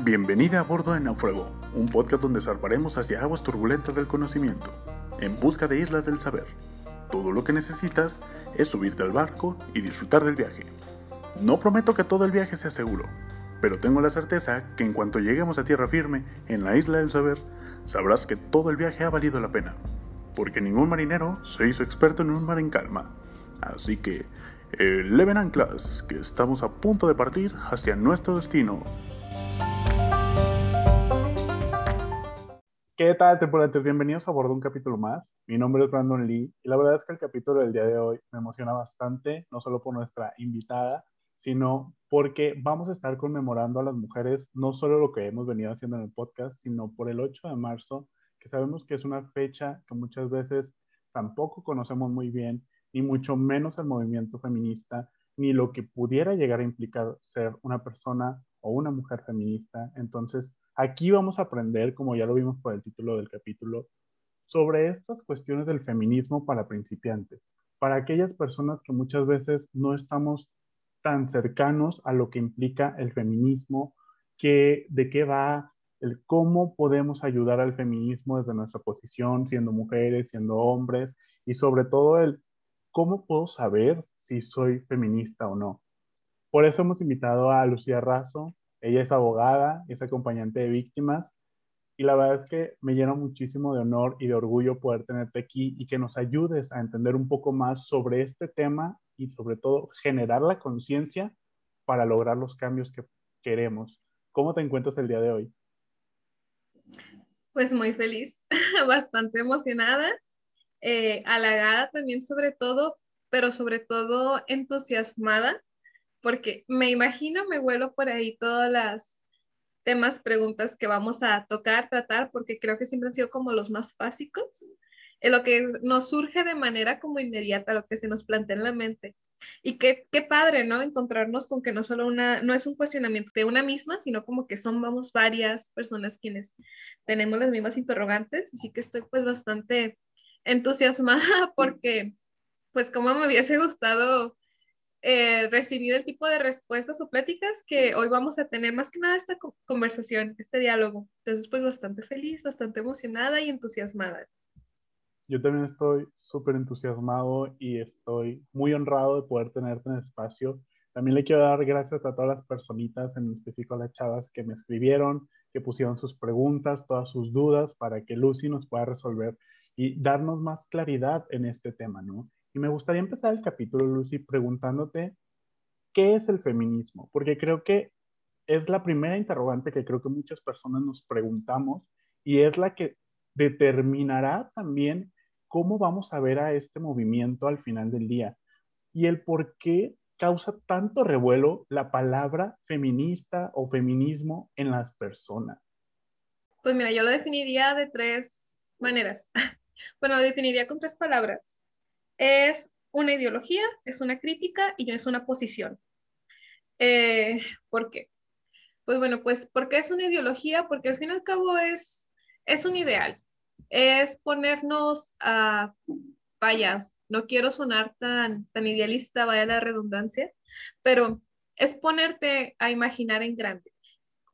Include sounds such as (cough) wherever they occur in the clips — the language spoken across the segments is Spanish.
Bienvenida a bordo de Náufrago, un podcast donde zarparemos hacia aguas turbulentas del conocimiento, en busca de islas del saber. Todo lo que necesitas es subirte al barco y disfrutar del viaje. No prometo que todo el viaje sea seguro, pero tengo la certeza que en cuanto lleguemos a tierra firme en la isla del saber, sabrás que todo el viaje ha valido la pena, porque ningún marinero se hizo experto en un mar en calma. Así que, eleven anclas, que estamos a punto de partir hacia nuestro destino. ¿Qué tal, tripulantes? Bienvenidos a bordo un capítulo más. Mi nombre es Brandon Lee y la verdad es que el capítulo del día de hoy me emociona bastante, no solo por nuestra invitada, sino porque vamos a estar conmemorando a las mujeres, no solo lo que hemos venido haciendo en el podcast, sino por el 8 de marzo, que sabemos que es una fecha que muchas veces tampoco conocemos muy bien, ni mucho menos el movimiento feminista, ni lo que pudiera llegar a implicar ser una persona o una mujer feminista. Entonces, aquí vamos a aprender, como ya lo vimos por el título del capítulo, sobre estas cuestiones del feminismo para principiantes, para aquellas personas que muchas veces no estamos tan cercanos a lo que implica el feminismo, que, de qué va, el cómo podemos ayudar al feminismo desde nuestra posición, siendo mujeres, siendo hombres, y sobre todo el cómo puedo saber si soy feminista o no. Por eso hemos invitado a Lucía Razo. Ella es abogada, es acompañante de víctimas y la verdad es que me llena muchísimo de honor y de orgullo poder tenerte aquí y que nos ayudes a entender un poco más sobre este tema y sobre todo generar la conciencia para lograr los cambios que queremos. ¿Cómo te encuentras el día de hoy? Pues muy feliz, (laughs) bastante emocionada, eh, halagada también sobre todo, pero sobre todo entusiasmada, porque me imagino, me vuelo por ahí todas las temas, preguntas que vamos a tocar, tratar, porque creo que siempre han sido como los más básicos, en lo que nos surge de manera como inmediata, lo que se nos plantea en la mente. Y qué, qué padre, ¿no? Encontrarnos con que no solo una, no es un cuestionamiento de una misma, sino como que son, vamos, varias personas quienes tenemos las mismas interrogantes. Así que estoy pues bastante entusiasmada (laughs) porque, pues como me hubiese gustado eh, recibir el tipo de respuestas o pláticas que hoy vamos a tener, más que nada esta conversación, este diálogo. Entonces, pues bastante feliz, bastante emocionada y entusiasmada. Yo también estoy súper entusiasmado y estoy muy honrado de poder tenerte en el espacio. También le quiero dar gracias a todas las personitas, en específico a las chavas que me escribieron, que pusieron sus preguntas, todas sus dudas para que Lucy nos pueda resolver y darnos más claridad en este tema, ¿no? Y me gustaría empezar el capítulo, Lucy, preguntándote qué es el feminismo, porque creo que es la primera interrogante que creo que muchas personas nos preguntamos y es la que determinará también cómo vamos a ver a este movimiento al final del día y el por qué causa tanto revuelo la palabra feminista o feminismo en las personas. Pues mira, yo lo definiría de tres maneras. (laughs) Bueno, lo definiría con tres palabras es una ideología, es una crítica y es una posición. Eh, ¿Por qué? Pues bueno, pues porque es una ideología, porque al fin y al cabo es, es un ideal, es ponernos a, vaya, no quiero sonar tan, tan idealista, vaya la redundancia, pero es ponerte a imaginar en grande.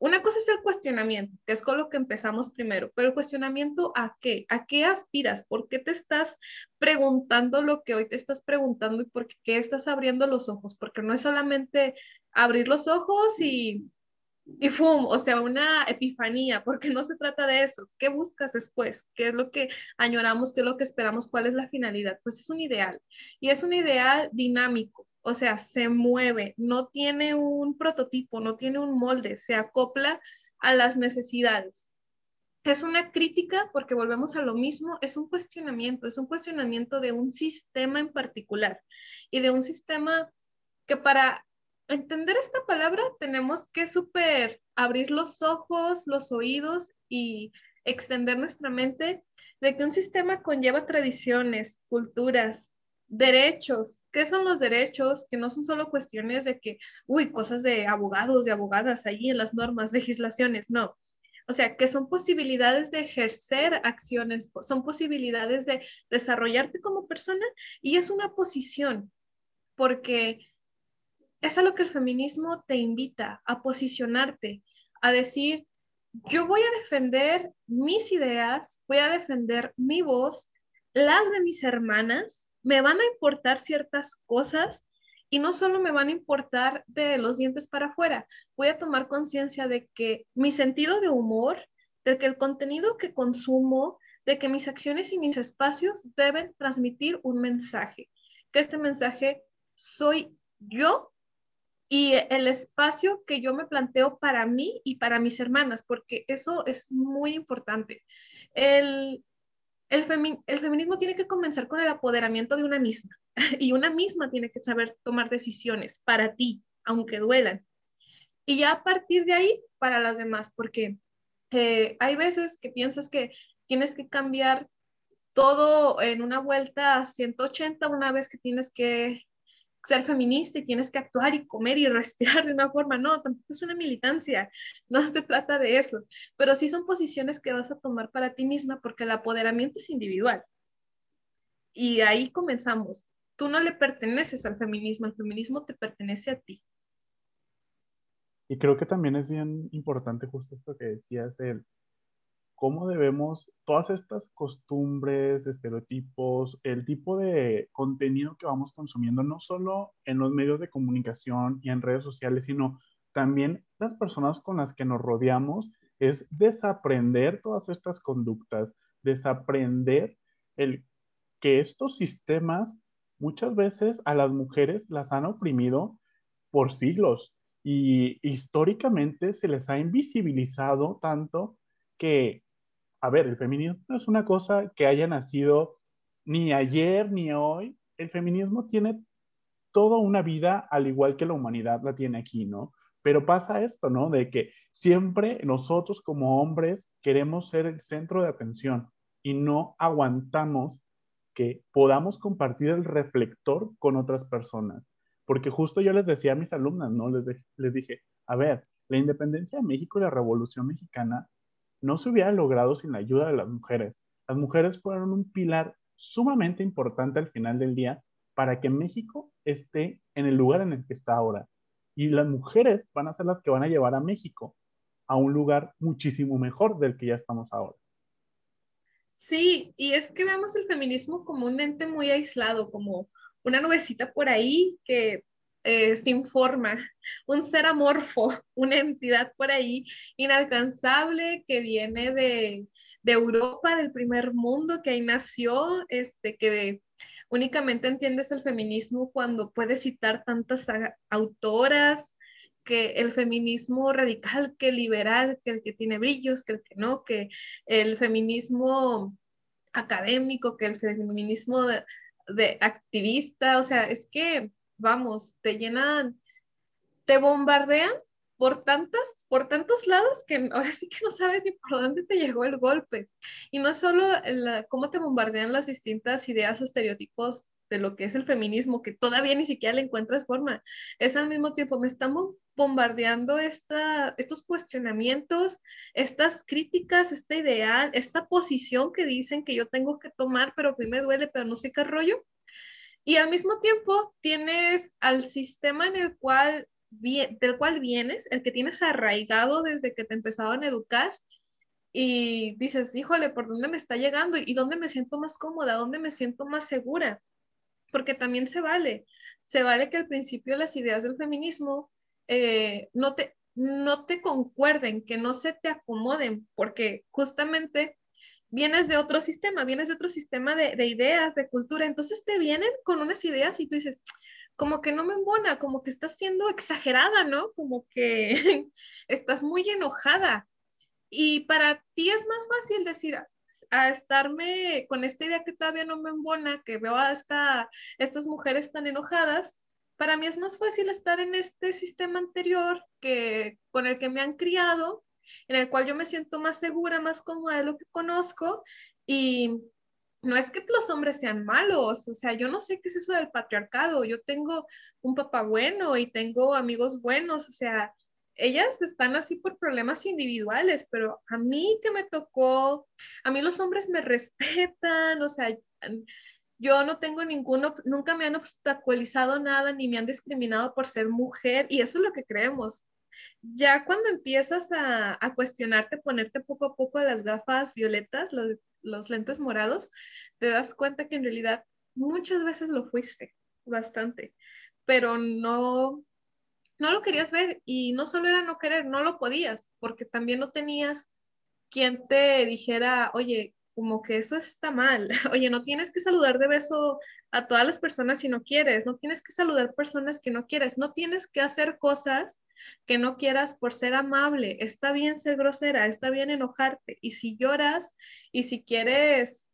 Una cosa es el cuestionamiento, que es con lo que empezamos primero, pero el cuestionamiento a qué, a qué aspiras, por qué te estás preguntando lo que hoy te estás preguntando y por qué estás abriendo los ojos, porque no es solamente abrir los ojos y, y ¡fum! O sea, una epifanía, porque no se trata de eso. ¿Qué buscas después? ¿Qué es lo que añoramos? ¿Qué es lo que esperamos? ¿Cuál es la finalidad? Pues es un ideal y es un ideal dinámico o sea, se mueve, no tiene un prototipo, no tiene un molde, se acopla a las necesidades. Es una crítica porque volvemos a lo mismo, es un cuestionamiento, es un cuestionamiento de un sistema en particular y de un sistema que para entender esta palabra tenemos que super abrir los ojos, los oídos y extender nuestra mente de que un sistema conlleva tradiciones, culturas, derechos. ¿Qué son los derechos? Que no son solo cuestiones de que, uy, cosas de abogados, de abogadas ahí en las normas, (laughs) legislaciones, no. O sea, que son posibilidades de ejercer acciones, son posibilidades de desarrollarte como persona y es una posición, porque es a lo que el feminismo te invita, a posicionarte, a decir, yo voy a defender mis ideas, voy a defender mi voz, las de mis hermanas, me van a importar ciertas cosas y no solo me van a importar de los dientes para afuera, voy a tomar conciencia de que mi sentido de humor, de que el contenido que consumo, de que mis acciones y mis espacios deben transmitir un mensaje, que este mensaje soy yo y el espacio que yo me planteo para mí y para mis hermanas, porque eso es muy importante. El, el, feminismo tiene que comenzar con el apoderamiento de una misma (laughs) y una misma tiene que saber tomar decisiones para ti, aunque duelan. Y ya a partir de ahí, para las demás, porque eh, hay veces que piensas que tienes que cambiar todo en una vuelta a 180 una vez que tienes que ser feminista y tienes que actuar y comer y (laughs) respirar de una forma. No, tampoco es una militancia, no se trata de eso, pero sí son posiciones que vas a tomar para ti misma porque el apoderamiento es individual. Y ahí comenzamos. Tú no le perteneces al feminismo, el feminismo te pertenece a ti. Y creo que también es bien importante justo esto que decías, el cómo debemos, todas estas costumbres, estereotipos, el tipo de contenido que vamos consumiendo, no solo en los medios de comunicación y en redes sociales, sino también las personas con las que nos rodeamos, es desaprender todas estas conductas, desaprender el que estos sistemas muchas veces a las mujeres las han oprimido por siglos y históricamente se les ha invisibilizado tanto que a ver, el feminismo no es una cosa que haya nacido ni ayer ni hoy. El feminismo tiene toda una vida al igual que la humanidad la tiene aquí, ¿no? Pero pasa esto, ¿no? De que siempre nosotros como hombres queremos ser el centro de atención y no aguantamos que podamos compartir el reflector con otras personas. Porque justo yo les decía a mis alumnas, ¿no? Les, les dije, a ver, la independencia de México y la Revolución Mexicana no se hubiera logrado sin la ayuda de las mujeres. Las mujeres fueron un pilar sumamente importante al final del día para que México esté en el lugar en el que está ahora. Y las mujeres van a ser las que van a llevar a México a un lugar muchísimo mejor del que ya estamos ahora. Sí, y es que vemos el feminismo como un ente muy aislado, como una nubecita por ahí que eh, sin forma, un ser amorfo, (laughs) una entidad por ahí inalcanzable que viene de, Europa, del primer mundo, que ahí nació, este, que únicamente entiendes el feminismo cuando puedes citar tantas autoras, que el feminismo radical, que liberal, que el que tiene brillos, que el que no, que el feminismo académico, que el feminismo de activista, o sea, es que vamos, te llenan, te bombardean por tantas, por tantos lados que (laughs) ahora sí que no sabes ni por dónde te llegó el golpe. Y no solo cómo te bombardean las distintas ideas o estereotipos de lo que es el feminismo, que todavía ni siquiera le encuentras forma, es al mismo tiempo, me estamos bombardeando esta, estos cuestionamientos, estas críticas, este ideal, esta posición que dicen que yo tengo que tomar, pero a mí me duele, pero no sé qué rollo. Y al mismo tiempo tienes al sistema en el cual, del cual vienes, el que tienes arraigado desde que te empezaban a educar y dices, híjole, ¿por dónde me está llegando? ¿Y dónde me siento más cómoda? ¿Dónde me siento más segura? Porque también se vale. Se vale que al principio las ideas del feminismo eh, no, te, no te concuerden, que no se te acomoden, porque justamente vienes de otro sistema, vienes de otro sistema de, ideas, de cultura, entonces te vienen con unas ideas y tú dices, como que no me embona, como que estás siendo exagerada, ¿no? Como que (laughs) estás muy enojada. Y para ti es más fácil decir, a estarme con esta idea que todavía no me embona, que veo a esta, estas mujeres tan enojadas, para mí es más fácil estar en este sistema anterior que con el que me han criado en el cual yo me siento más segura, más cómoda de lo que conozco y no es que los hombres sean malos, o sea, yo no sé qué es eso del patriarcado, yo tengo un papá bueno y tengo amigos buenos, o sea, ellas están así por problemas individuales, pero a mí que me tocó, a mí los hombres me respetan, o sea, yo no tengo ninguno, nunca me han obstaculizado nada ni me han discriminado por ser mujer y eso es lo que creemos Ya cuando empiezas a, a cuestionarte, ponerte poco a poco las gafas violetas, los, los lentes morados, te das cuenta que en realidad muchas veces lo fuiste, bastante, pero no, no lo querías ver y no solo era no querer, no lo podías, porque también no tenías quien te dijera, oye, como que eso está mal. (laughs) Oye, no tienes que saludar de beso a todas las personas si no quieres, no tienes que saludar personas que no quieres, no tienes que hacer cosas que no quieras por ser amable. Está bien ser grosera, está bien enojarte. Y si lloras y si quieres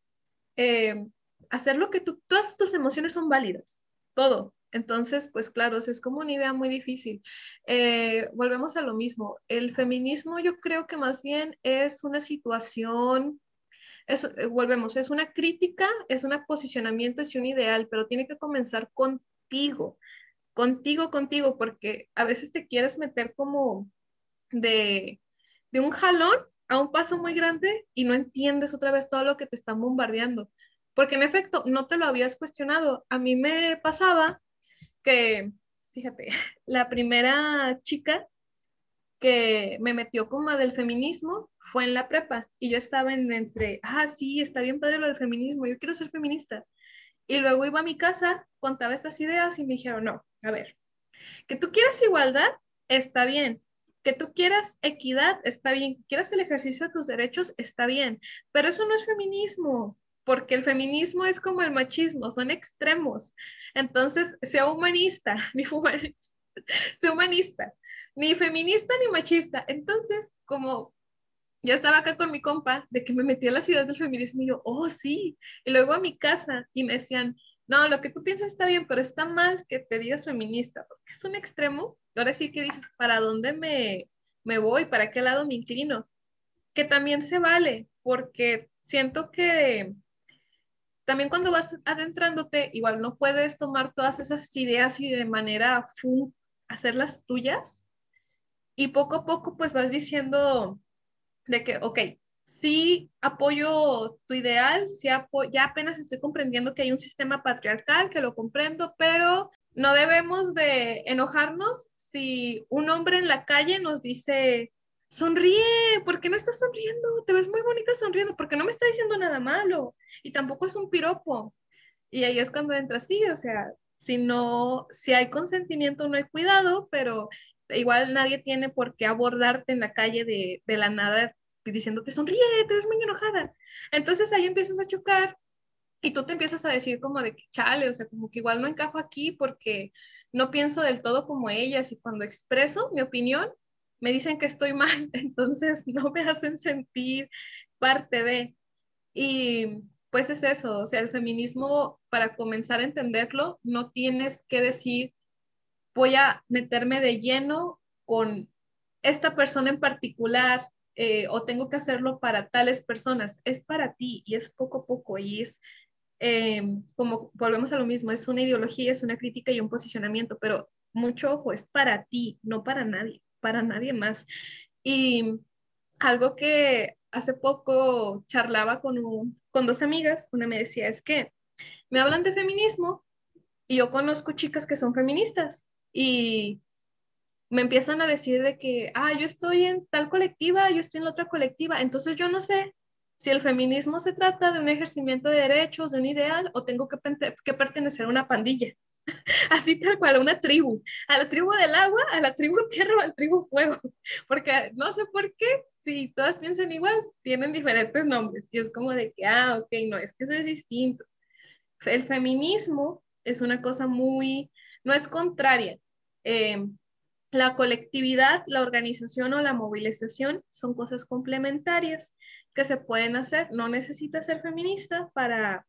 eh, hacer lo que tú, todas tus emociones son válidas, todo. Entonces, pues claro, es como una idea muy difícil. Eh, volvemos a lo mismo. El feminismo yo creo que más bien es una situación eh, volvemos, es una crítica, es un posicionamiento, es un ideal, pero tiene que comenzar contigo, contigo, contigo, porque a veces te quieres meter como de, de un jalón a un paso muy grande y no entiendes otra vez todo lo que te están bombardeando. Porque en efecto, no te lo habías cuestionado. A mí me pasaba que, fíjate, (laughs) la primera chica que me metió como del feminismo fue en la prepa y yo estaba en entre, ah, sí, está bien padre lo del feminismo, yo quiero ser feminista. Y luego iba a mi casa, contaba estas ideas y me dijeron, no, a ver, que tú quieras igualdad, está bien. Que tú quieras equidad, está bien. Que quieras el ejercicio de tus derechos, está bien. Pero eso no es feminismo, porque el feminismo es como el machismo, son extremos. Entonces, sea humanista, (laughs) ni sea humanista ni feminista ni machista. Entonces, como ya estaba acá con mi compa, de que me metí a la ciudad del feminismo y yo, oh, sí. Y luego a mi casa y me decían, no, lo que tú piensas está bien, pero está mal que te digas feminista, porque es un extremo. Ahora sí que dices, ¿para dónde me, me voy? ¿Para qué lado me inclino? Que también se vale, porque siento que también cuando vas adentrándote, igual no puedes tomar todas esas ideas y de manera hacerlas tuyas, y poco a poco pues vas diciendo de que, ok, sí apoyo tu ideal, sí ya apenas estoy comprendiendo que hay un sistema patriarcal, que lo comprendo, pero no debemos de enojarnos si un hombre en la calle nos dice, sonríe, ¿por qué no estás sonriendo? Te ves muy bonita sonriendo, porque no me está diciendo nada malo y tampoco es un piropo. Y ahí es cuando entra así, o sea, si no, si hay consentimiento no hay cuidado, pero igual nadie tiene por qué abordarte en la calle de, de la nada diciéndote sonríe, te ves muy enojada. Entonces ahí empiezas a chocar y tú te empiezas a decir como de que chale, o sea, como que igual no encajo aquí porque no pienso del todo como ellas y cuando expreso mi opinión me dicen que estoy (laughs) mal, entonces no me hacen sentir parte de. Y pues es eso, o sea, el feminismo, para comenzar a entenderlo, no tienes que decir voy a meterme de lleno con esta persona en particular eh, o tengo que hacerlo para tales personas. Es para ti y es poco a poco y es em, como volvemos a lo mismo, es una ideología, es una crítica y un posicionamiento, pero mucho ojo, es para ti, no para nadie, para nadie más. Y algo que hace poco charlaba con, con dos amigas, una me decía es que me hablan de feminismo y yo conozco chicas que son feministas y me empiezan a decir de que, ah, yo estoy en tal colectiva, yo estoy en la otra colectiva, entonces yo no sé si el feminismo se trata de un ejercimiento de derechos, de un ideal, o tengo que, que pertenecer a una pandilla, (laughs) así tal cual, a una tribu, a la tribu del agua, a la tribu (laughs) tierra o a la tribu fuego, porque no sé por qué, si todas piensan igual, tienen diferentes nombres, y es como de que, ah, ok, no, es que eso es distinto. El feminismo es una cosa muy no es contraria. Eh, la colectividad, la organización o la movilización son cosas complementarias que se pueden hacer. No necesitas ser feminista para,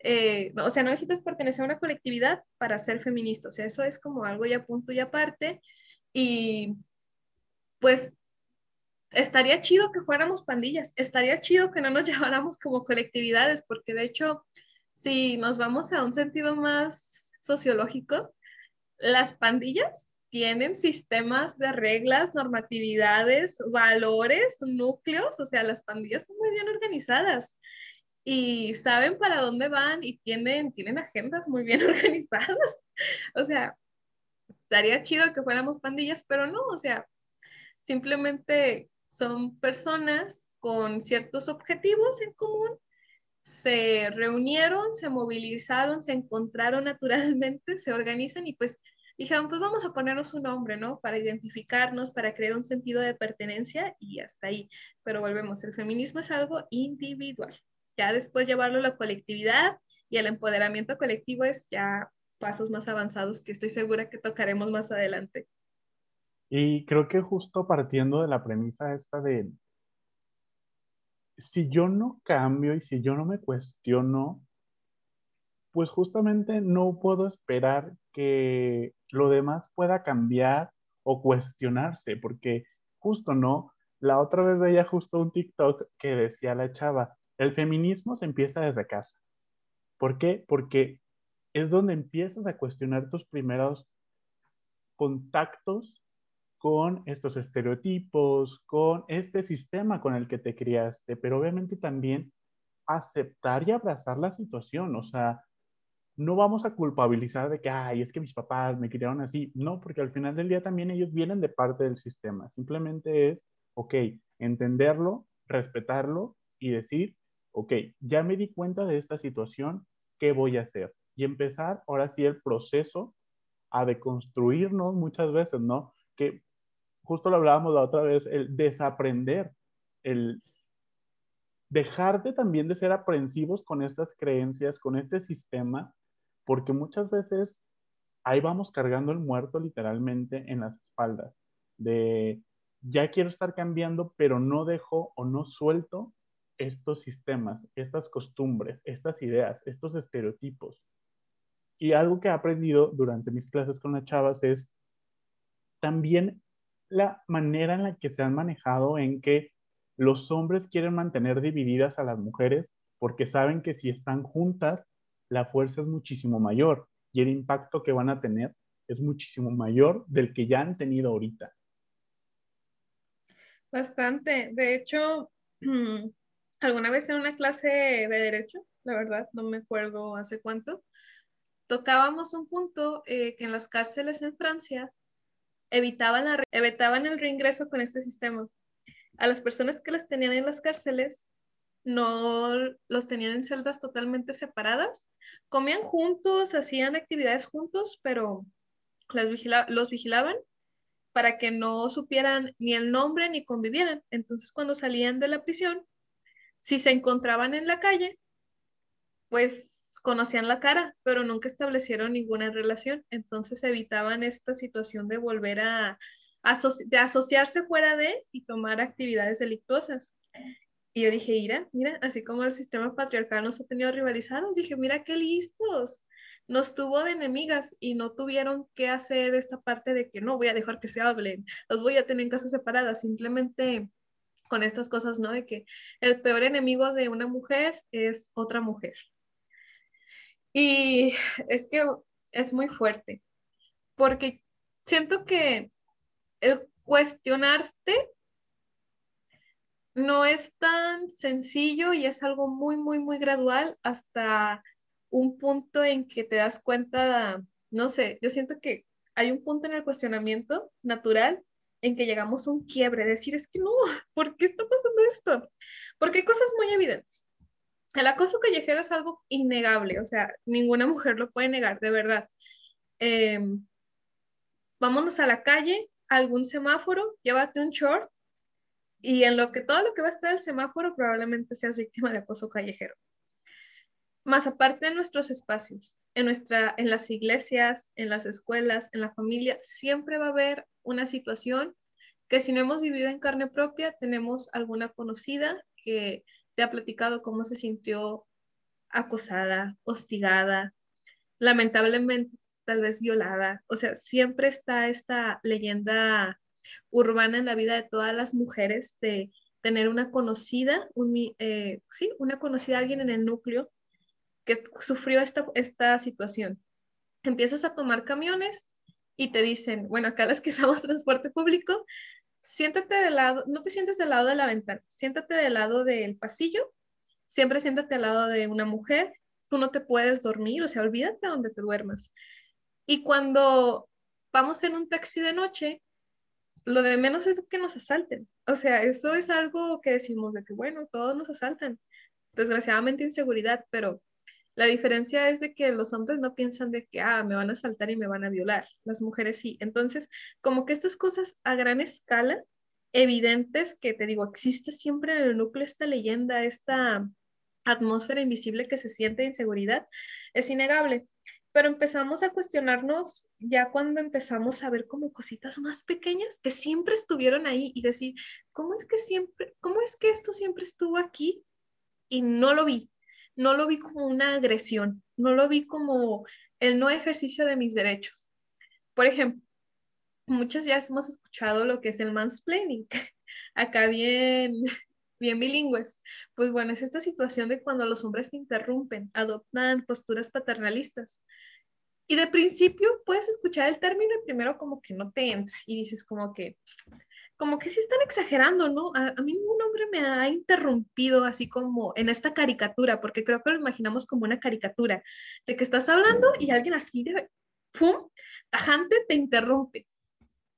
eh, o sea, no necesitas pertenecer a una colectividad para ser feminista. O sea, eso es como algo ya punto y aparte. Y pues estaría chido que fuéramos pandillas, estaría chido que no nos (laughs) lleváramos como colectividades, porque de hecho, si nos vamos a un sentido más sociológico, las pandillas tienen sistemas de reglas, normatividades, valores, núcleos, o sea, las pandillas están muy bien organizadas y saben para dónde van y tienen, tienen agendas muy bien (laughs) organizadas. O sea, estaría chido que fuéramos pandillas, pero no, o sea, simplemente son personas con ciertos objetivos en común, se reunieron, se movilizaron, se encontraron naturalmente, (laughs) se organizan y pues dijeron, pues vamos a ponernos un nombre, ¿no? Para identificarnos, para crear un sentido de pertenencia y hasta ahí. Pero volvemos, el feminismo es algo individual. Ya después llevarlo a la colectividad y el empoderamiento colectivo es ya pasos más avanzados que estoy segura que tocaremos más adelante. Y creo que justo partiendo de la premisa esta de, si yo no cambio y si yo no me cuestiono, pues justamente no puedo esperar que lo demás pueda cambiar o cuestionarse, porque justo no, la otra vez veía justo un TikTok que decía la chava, el feminismo se empieza desde casa. ¿Por qué? Porque es donde empiezas a cuestionar tus primeros contactos con estos estereotipos, con este sistema con el que te criaste, pero obviamente también aceptar y abrazar la situación, o sea, no vamos a culpabilizar de que, ay, es que mis papás me criaron así, no, porque al final del día también ellos vienen de parte del sistema, simplemente es, ok, entenderlo, respetarlo y decir, ok, ya me di cuenta de esta situación, ¿qué voy a hacer? Y empezar ahora sí el proceso a deconstruirnos muchas veces, ¿no? Que justo lo hablábamos la otra vez, el desaprender, el dejarte también de ser aprensivos con estas creencias, con este sistema, porque muchas veces ahí vamos cargando el muerto literalmente en las espaldas, de ya quiero estar cambiando, pero no dejo o no suelto estos sistemas, estas costumbres, estas ideas, estos estereotipos. Y algo que he aprendido durante mis clases con las chavas es también la manera en la que se han manejado en que los hombres quieren mantener divididas a las mujeres porque saben que si están juntas, la fuerza es muchísimo mayor y el impacto que van a tener es muchísimo mayor del que ya han tenido ahorita. Bastante. De hecho, (clears throat) alguna vez en una clase de derecho, la verdad, no me acuerdo hace cuánto, tocábamos un punto eh, que en las cárceles en Francia evitaban, la, evitaban el reingreso con este sistema. A las personas que las tenían en las cárceles no los tenían en celdas totalmente separadas, comían juntos, hacían actividades juntos, pero las los vigilaban para que no supieran ni el nombre ni convivieran. Entonces, cuando salían de la prisión, si se encontraban en la calle, pues conocían la cara, pero nunca establecieron ninguna relación. Entonces evitaban esta situación de volver a, de asociarse fuera de y tomar actividades delictuosas. Y yo dije, mira, mira, así como el sistema patriarcal nos ha tenido rivalizados, dije, mira qué listos. Nos tuvo de enemigas y no tuvieron que hacer esta parte de que no voy a dejar que se hablen, los voy a tener en casas separadas, simplemente con estas cosas, ¿no? De que el peor enemigo de una mujer es otra mujer. Y es que es muy fuerte, porque siento que el cuestionarte no es tan sencillo y es algo muy, muy, muy gradual hasta un punto en que te das cuenta, no sé, yo siento que hay un punto en el cuestionamiento natural en que llegamos a un quiebre, decir, es que no, ¿por qué está pasando esto? Porque hay cosas muy evidentes. El acoso callejero es algo innegable, o sea, ninguna mujer lo puede negar, de verdad. Em, vámonos a la calle, algún semáforo, llévate un short y en lo que todo lo que va a estar el semáforo probablemente seas víctima de acoso callejero. Más aparte de nuestros espacios, en, nuestra, en las iglesias, en las escuelas, en la familia, siempre va a haber una situación que si no hemos vivido en carne propia, tenemos alguna conocida que te ha platicado cómo se sintió acosada, hostigada, lamentablemente tal vez violada. O sea, siempre está esta leyenda urbana en la vida de todas las mujeres de tener una conocida, eh, sí, una conocida alguien en el núcleo que sufrió esta, esta situación. Empiezas a tomar camiones y te dicen, bueno, acá las que usamos transporte público, siéntate del lado, no te sientes del lado de la ventana, siéntate del lado del pasillo, siempre siéntate al lado de una mujer, tú no te puedes dormir, o sea, olvídate donde te duermas. Y cuando vamos en un taxi de noche, lo de menos es que nos asalten. O sea, eso es algo que decimos de que, bueno, todos nos asaltan. Desgraciadamente inseguridad, pero la diferencia es de que los hombres no piensan de que, ah, me van a asaltar y me van a violar. Las mujeres sí. Entonces, como que estas cosas a gran escala, evidentes, que te digo, existe siempre en el núcleo esta leyenda, esta atmósfera invisible que se siente inseguridad, es innegable pero empezamos a cuestionarnos ya cuando empezamos a ver como cositas más pequeñas que siempre estuvieron ahí y decir, ¿cómo es que siempre, cómo es que esto siempre estuvo aquí y no lo vi? No lo vi como una agresión, no lo vi como el no ejercicio de mis derechos. Por ejemplo, muchos ya hemos escuchado lo que es el mansplaining, (laughs) acá bien, (laughs) bien bilingües. Pues bueno, es esta situación de cuando los hombres se interrumpen, adoptan posturas paternalistas. Y de principio puedes escuchar el término y primero como que no te entra y dices como que, como que sí están exagerando, ¿no? A, mí ningún hombre me ha interrumpido así como en esta caricatura, porque creo que lo imaginamos como una caricatura, de que estás hablando y alguien así de, ¡pum!, tajante te interrumpe.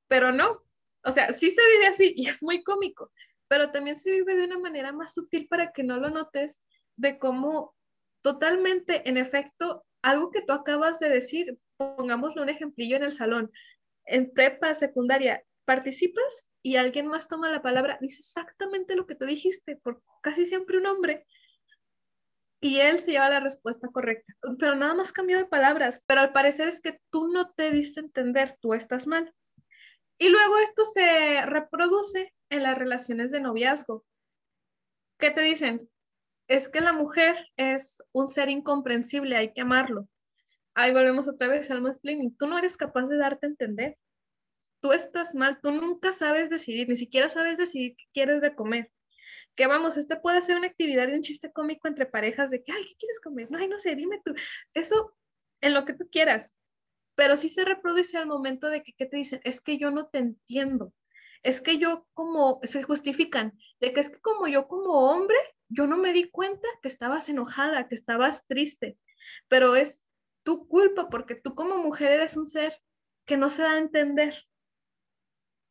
Pero no, o sea, sí se vive así y es muy cómico, pero también se vive de una manera más sutil para que no lo notes de cómo totalmente, en efecto, algo que tú acabas de decir, pongámosle un ejemplillo en el salón, en prepa, secundaria, participas y alguien más toma la palabra, dice exactamente lo que tú dijiste, por casi siempre un hombre, y él se lleva la respuesta correcta, pero nada más cambió de palabras, pero al parecer es que tú no te diste entender, tú estás mal. Y luego esto se reproduce en las relaciones de noviazgo. ¿Qué te dicen? Es que la mujer es un ser incomprensible, hay que amarlo. Ahí volvemos otra vez al mansplaining. Tú no eres capaz de darte a entender. Tú estás mal, tú nunca sabes decidir, ni siquiera sabes decidir qué quieres de comer. Que vamos, este puede ser una actividad y un chiste cómico entre parejas de que, ay, ¿qué quieres comer? No, ay, no sé, dime tú. Eso en lo que tú quieras pero sí se reproduce al momento de que, ¿qué te dicen? Es que yo no te entiendo. Es que yo como, se justifican, de que es que como yo como hombre, yo no me di cuenta que estabas enojada, que estabas triste, pero es tu culpa porque tú como mujer eres un ser que no se da a entender.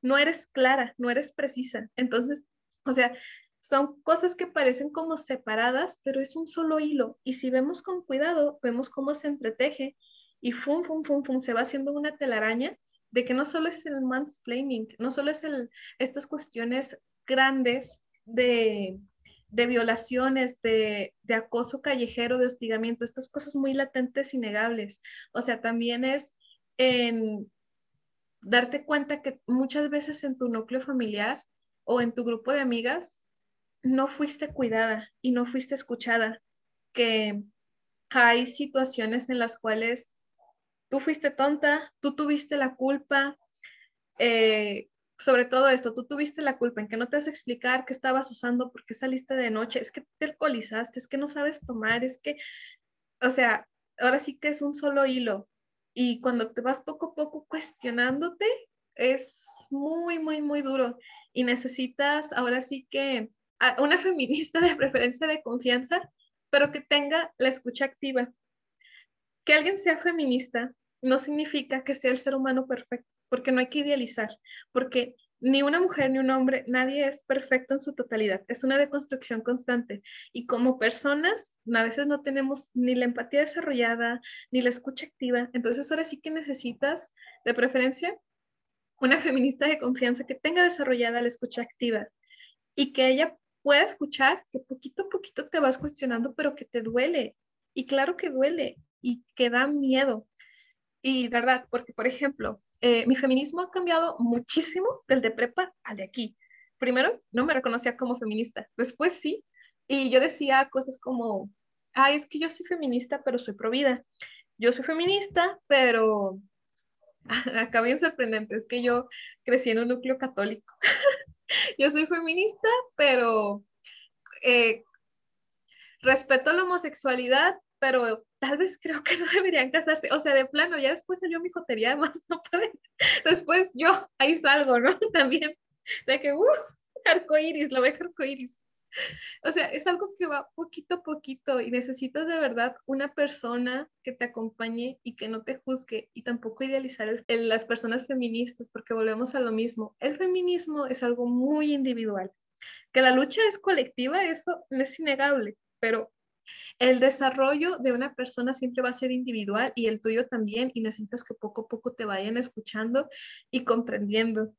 No eres clara, no eres precisa. Entonces, o sea, son cosas que parecen como separadas, pero es un solo hilo. Y si vemos con cuidado, vemos cómo se entreteje y fum, fum, fum, fum, se va haciendo una telaraña de que no solo es el mansplaining, no solo es el, estas cuestiones grandes de, de violaciones, de, de, acoso callejero, de hostigamiento, estas cosas muy latentes y negables. O sea, también es en darte cuenta que muchas veces en tu núcleo familiar o en tu grupo de amigas no fuiste cuidada y no fuiste escuchada, que hay situaciones en las cuales tú fuiste tonta, tú tuviste la culpa, eh, sobre todo esto, tú tuviste la culpa en que no te has explicar qué estabas usando, por qué saliste de noche, es que te alcoholizaste, es que no sabes tomar, es que, o sea, ahora sí que es un solo hilo. Y cuando te vas poco a poco cuestionándote, es muy, muy, muy duro. Y necesitas ahora sí que una feminista de preferencia de confianza, pero que tenga la escucha activa, que alguien sea feminista no significa que sea el ser humano perfecto, porque no hay que idealizar, porque ni una mujer ni un hombre, nadie es perfecto en su totalidad. Es una deconstrucción constante. Y como personas, a veces no tenemos ni la empatía desarrollada, ni la escucha activa. Entonces ahora sí que necesitas, de preferencia, una feminista de confianza que tenga desarrollada la escucha activa y que ella pueda escuchar, que poquito a poquito te vas cuestionando, pero que te duele. Y claro que duele y que da miedo. Y verdad, porque por ejemplo, eh, mi feminismo ha cambiado muchísimo del de prepa al de aquí. Primero, no me reconocía como feminista, después sí, y yo decía cosas como, ay, es que yo soy feminista, pero soy pro vida. Yo soy feminista, pero (laughs) acá bien sorprendente, es que yo crecí en un núcleo católico. (laughs) yo soy feminista, pero eh, respeto la homosexualidad, pero tal vez creo que no deberían casarse. O sea, de plano, ya después salió mi jotería, (laughs) además no pueden. Después yo ahí salgo, ¿no? (laughs) También, de que, uff, arcoiris, lo veo arcoiris. o sea, es algo que va poquito a poquito y necesitas de verdad una persona que te acompañe y que no te juzgue y tampoco idealizar las personas feministas porque volvemos a lo mismo. El feminismo es algo muy individual. Que la lucha es colectiva, eso no es innegable, pero el desarrollo de una persona siempre va a ser individual y el tuyo también y necesitas que poco a poco te vayan escuchando y comprendiendo.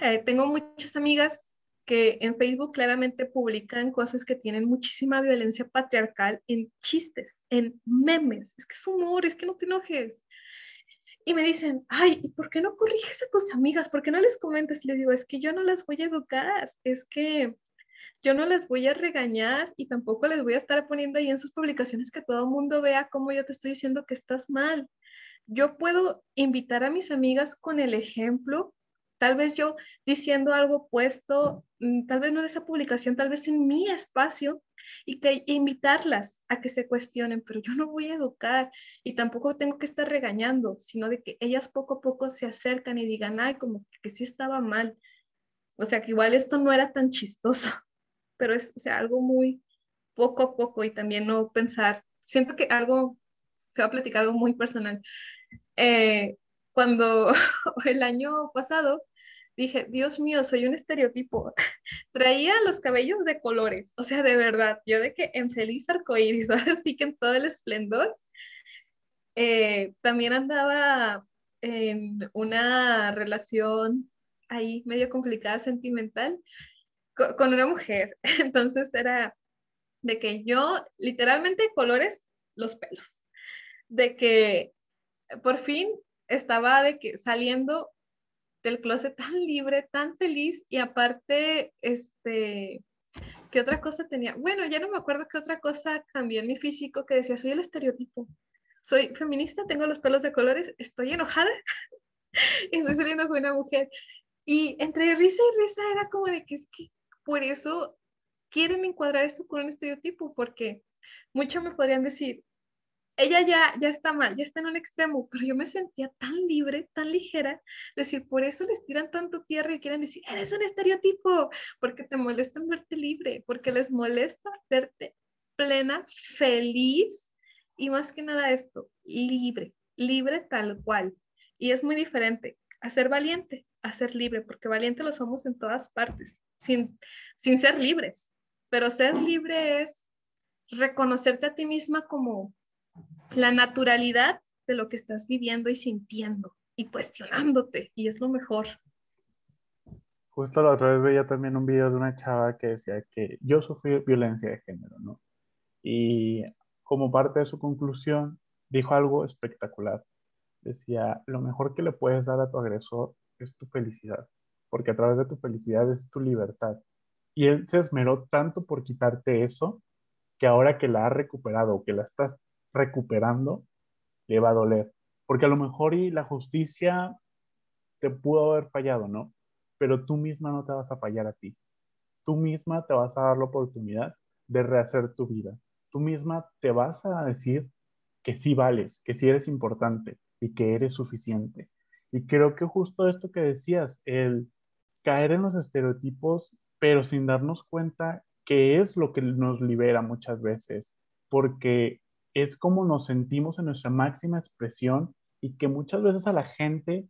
Eh, tengo muchas amigas que en Facebook claramente publican cosas que tienen muchísima violencia patriarcal en chistes, en memes. Es que es humor, es que no te enojes. Y me dicen, ay, ¿y por qué no corriges a tus amigas? ¿Por qué no les comentas? Y le digo, es que yo no las voy a educar, es que yo no les voy a regañar y tampoco les voy a estar poniendo ahí en sus publicaciones que todo el mundo vea cómo yo te estoy diciendo que estás mal. Yo puedo invitar a mis amigas con el ejemplo Tal vez yo diciendo algo puesto, mm, tal vez no en esa publicación, tal vez en mi espacio, y que invitarlas a que se cuestionen, pero yo no voy a educar y tampoco tengo que estar regañando, sino de que ellas poco a poco se acercan y digan, ay, como que sí estaba mal. O sea, que igual esto no era tan chistoso, pero es o sea, algo muy poco a poco y también no pensar, siento que algo, te voy a platicar algo muy personal. Eh, cuando (laughs) el año pasado dije, Dios mío, soy un estereotipo. (laughs) Traía los cabellos de colores, o sea, de verdad, yo de que en feliz arcoíris, (laughs) ahora sí que en todo el esplendor. Eh, también andaba en una relación ahí medio complicada sentimental con, una mujer. (laughs) Entonces era de que yo literalmente colores los pelos, de que por fin estaba de que saliendo del closet tan libre, tan feliz y aparte, este, ¿qué otra cosa tenía? Bueno, ya no me acuerdo qué otra cosa cambió en mi físico que decía, soy el estereotipo, soy feminista, tengo los pelos de colores, estoy enojada (laughs) y estoy saliendo con una mujer. Y entre risa y risa era como de que es que por eso quieren encuadrar esto con un estereotipo, porque muchos me podrían decir, ella ya, ya está mal, ya está en un extremo, pero yo me sentía tan libre, tan ligera, decir, por eso les tiran tanto tierra y quieren decir, eres un estereotipo, porque te molestan verte libre, porque les molesta verte plena, feliz y más que nada esto, libre, libre tal cual. Y es muy diferente a ser valiente, a ser libre, porque valiente lo somos en todas partes, sin, sin ser libres, pero ser libre es reconocerte a ti misma como la naturalidad de lo que estás viviendo y sintiendo y cuestionándote, y es lo mejor. Justo la otra vez veía también un video de una chava que decía que yo sufrí violencia de género, ¿no? Y como parte de su conclusión, dijo algo espectacular. Decía, lo mejor que le puedes dar a tu agresor es tu felicidad, porque a través de tu felicidad es tu libertad. Y él se esmeró tanto por quitarte eso, que ahora que la ha recuperado, que la estás recuperando, le va a doler. Porque a lo mejor y la justicia te pudo haber fallado, ¿no? Pero tú misma no te vas a fallar a ti. Tú misma te vas a dar la oportunidad de rehacer tu vida. Tú misma te vas a decir que sí vales, que sí eres importante y que eres suficiente. Y creo que justo esto que decías, el caer en los estereotipos, pero sin darnos cuenta que es lo que nos libera muchas veces, porque es como nos sentimos en nuestra máxima expresión y que muchas veces a la gente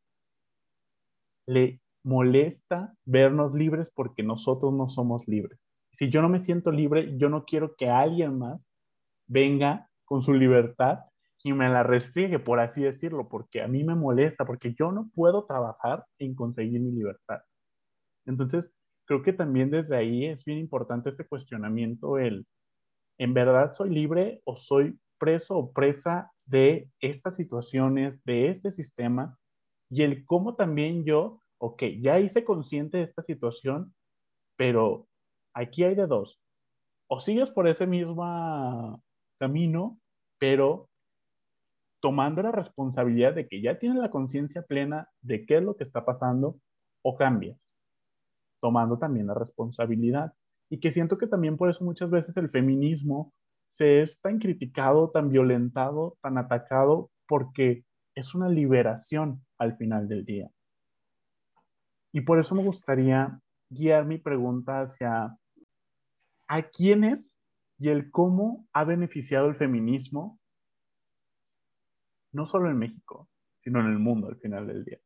le molesta vernos libres porque nosotros no somos libres. Si yo no me siento libre, yo no quiero que alguien más venga con su libertad y me la restringe, por así decirlo, porque a mí me molesta, porque yo no puedo trabajar en conseguir mi libertad. Entonces, creo que también desde ahí es bien importante este cuestionamiento, el, ¿en verdad soy libre o soy preso o presa de estas situaciones, de este sistema, y el cómo también yo, ok, ya hice consciente de esta situación, pero aquí hay de dos. O sigues por ese mismo camino, pero tomando la responsabilidad de que ya tienes la conciencia plena de qué es lo que está pasando, o cambias, tomando también la responsabilidad. Y que siento que también por eso muchas veces el feminismo se es tan criticado, tan violentado, tan atacado, porque es una liberación al final del día. Y por eso me gustaría guiar mi pregunta hacia a quiénes y el cómo ha beneficiado el feminismo, no solo en México, sino en el mundo al final del día.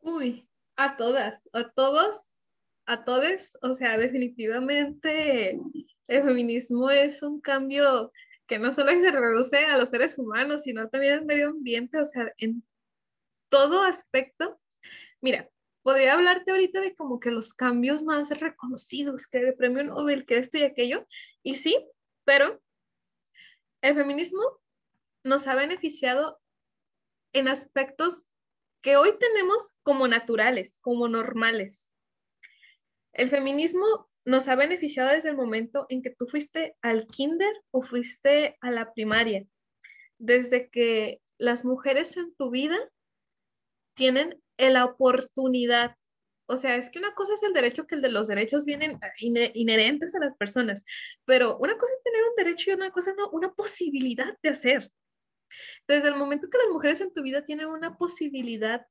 Uy, a todas, a todos, a todos, o sea, definitivamente el feminismo es un cambio que no solo se reduce a los seres humanos, sino también al medio ambiente, o sea, en todo aspecto. Mira, podría hablarte ahorita de como que los cambios más reconocidos, que el premio Nobel, que esto y aquello, y sí, pero el feminismo nos ha beneficiado en aspectos que hoy tenemos como naturales, como normales. El feminismo nos ha beneficiado desde el momento en que tú fuiste al kinder o fuiste a la primaria, desde que las mujeres en tu vida tienen la oportunidad. O sea, es que una cosa es el derecho, que el de los derechos vienen inherentes a las personas, pero una cosa es tener un derecho y una cosa no, una posibilidad de hacer. Desde el momento que las mujeres en tu vida tienen una posibilidad